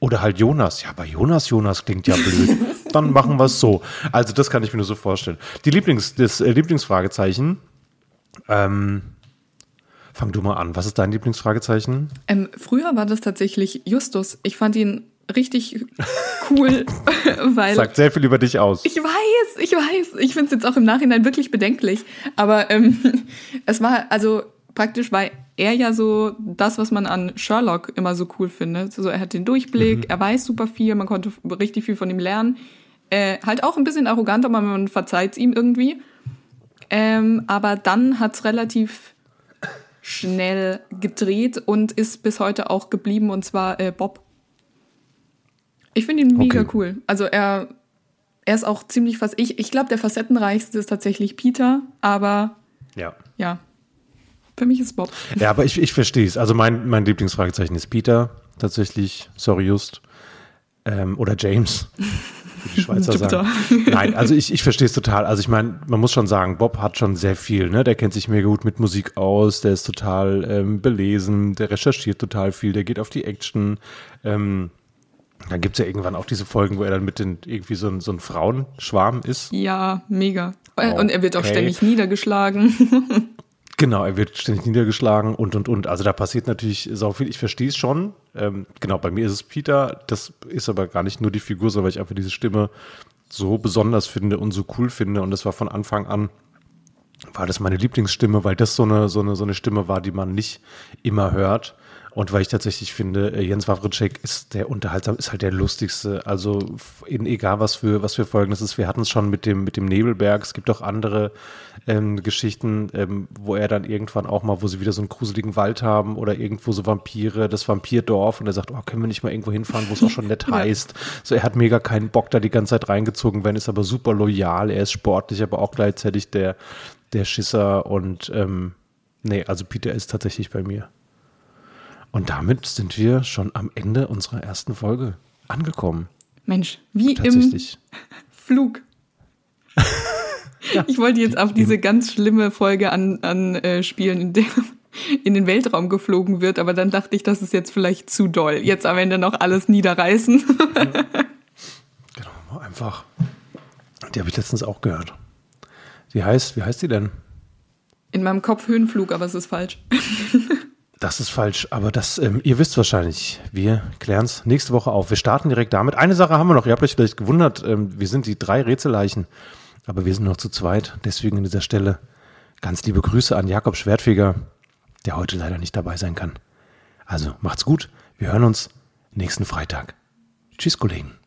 Oder halt Jonas. Ja, aber Jonas, Jonas klingt ja blöd. [laughs] Dann machen wir es so. Also, das kann ich mir nur so vorstellen. Die Lieblings, das äh, Lieblingsfragezeichen ähm, fang du mal an. Was ist dein Lieblingsfragezeichen? Ähm, früher war das tatsächlich Justus. Ich fand ihn richtig cool, [laughs] weil. Sagt sehr viel über dich aus. Ich weiß, ich weiß. Ich finde es jetzt auch im Nachhinein wirklich bedenklich. Aber ähm, [laughs] es war, also praktisch war er ja so das, was man an Sherlock immer so cool findet. Also er hat den Durchblick, mhm. er weiß super viel, man konnte richtig viel von ihm lernen. Äh, halt auch ein bisschen arrogant, aber man verzeiht ihm irgendwie. Ähm, aber dann hat es relativ schnell gedreht und ist bis heute auch geblieben, und zwar äh, Bob. Ich finde ihn mega okay. cool. Also er, er ist auch ziemlich fast. Ich, ich glaube, der facettenreichste ist tatsächlich Peter, aber ja. ja. Für mich ist Bob. Ja, aber ich, ich verstehe es. Also mein, mein Lieblingsfragezeichen ist Peter, tatsächlich. Sorry, Just. Ähm, oder James, [laughs] wie die Schweizer sagen. Nein, also ich, ich verstehe es total. Also ich meine, man muss schon sagen, Bob hat schon sehr viel, ne? Der kennt sich mega gut mit Musik aus, der ist total ähm, belesen, der recherchiert total viel, der geht auf die Action. Ähm, dann gibt es ja irgendwann auch diese Folgen, wo er dann mit den irgendwie so ein, so ein Frauenschwarm ist. Ja, mega. Okay. Und er wird auch ständig niedergeschlagen. [laughs] Genau, er wird ständig niedergeschlagen und und und. Also da passiert natürlich so viel. Ich verstehe es schon. Ähm, genau, bei mir ist es Peter. Das ist aber gar nicht nur die Figur, sondern weil ich einfach diese Stimme so besonders finde und so cool finde. Und das war von Anfang an, war das meine Lieblingsstimme, weil das so eine, so eine, so eine Stimme war, die man nicht immer hört. Und weil ich tatsächlich finde, äh, Jens Wawritschek ist der unterhaltsam, ist halt der lustigste. Also in egal was für was für Folgen das ist. Wir hatten es schon mit dem mit dem Nebelberg. Es gibt auch andere ähm, Geschichten, ähm, wo er dann irgendwann auch mal, wo sie wieder so einen gruseligen Wald haben oder irgendwo so Vampire, das Vampirdorf. Und er sagt, oh, können wir nicht mal irgendwo hinfahren, wo es auch schon nett [laughs] heißt. So, er hat mega keinen Bock, da die ganze Zeit reingezogen werden, ist aber super loyal. Er ist sportlich, aber auch gleichzeitig der der Schisser und ähm, nee, also Peter ist tatsächlich bei mir. Und damit sind wir schon am Ende unserer ersten Folge angekommen. Mensch, wie im [laughs] Flug. ja. Ich wollte jetzt auf diese ganz schlimme Folge anspielen, an, äh, in der [laughs] in den Weltraum geflogen wird, aber dann dachte ich, das ist jetzt vielleicht zu doll. Jetzt am Ende noch alles niederreißen. [laughs] genau, einfach. Die habe ich letztens auch gehört. Die heißt, wie heißt die denn? In meinem Kopf Höhenflug, aber es ist falsch. Das ist falsch, aber das, ähm, ihr wisst wahrscheinlich, wir klären es nächste Woche auf. Wir starten direkt damit. Eine Sache haben wir noch, ihr habt euch vielleicht gewundert, ähm, wir sind die drei Rätselleichen, aber wir sind noch zu zweit. Deswegen an dieser Stelle ganz liebe Grüße an Jakob Schwertfeger, der heute leider nicht dabei sein kann. Also macht's gut, wir hören uns nächsten Freitag. Tschüss, Kollegen.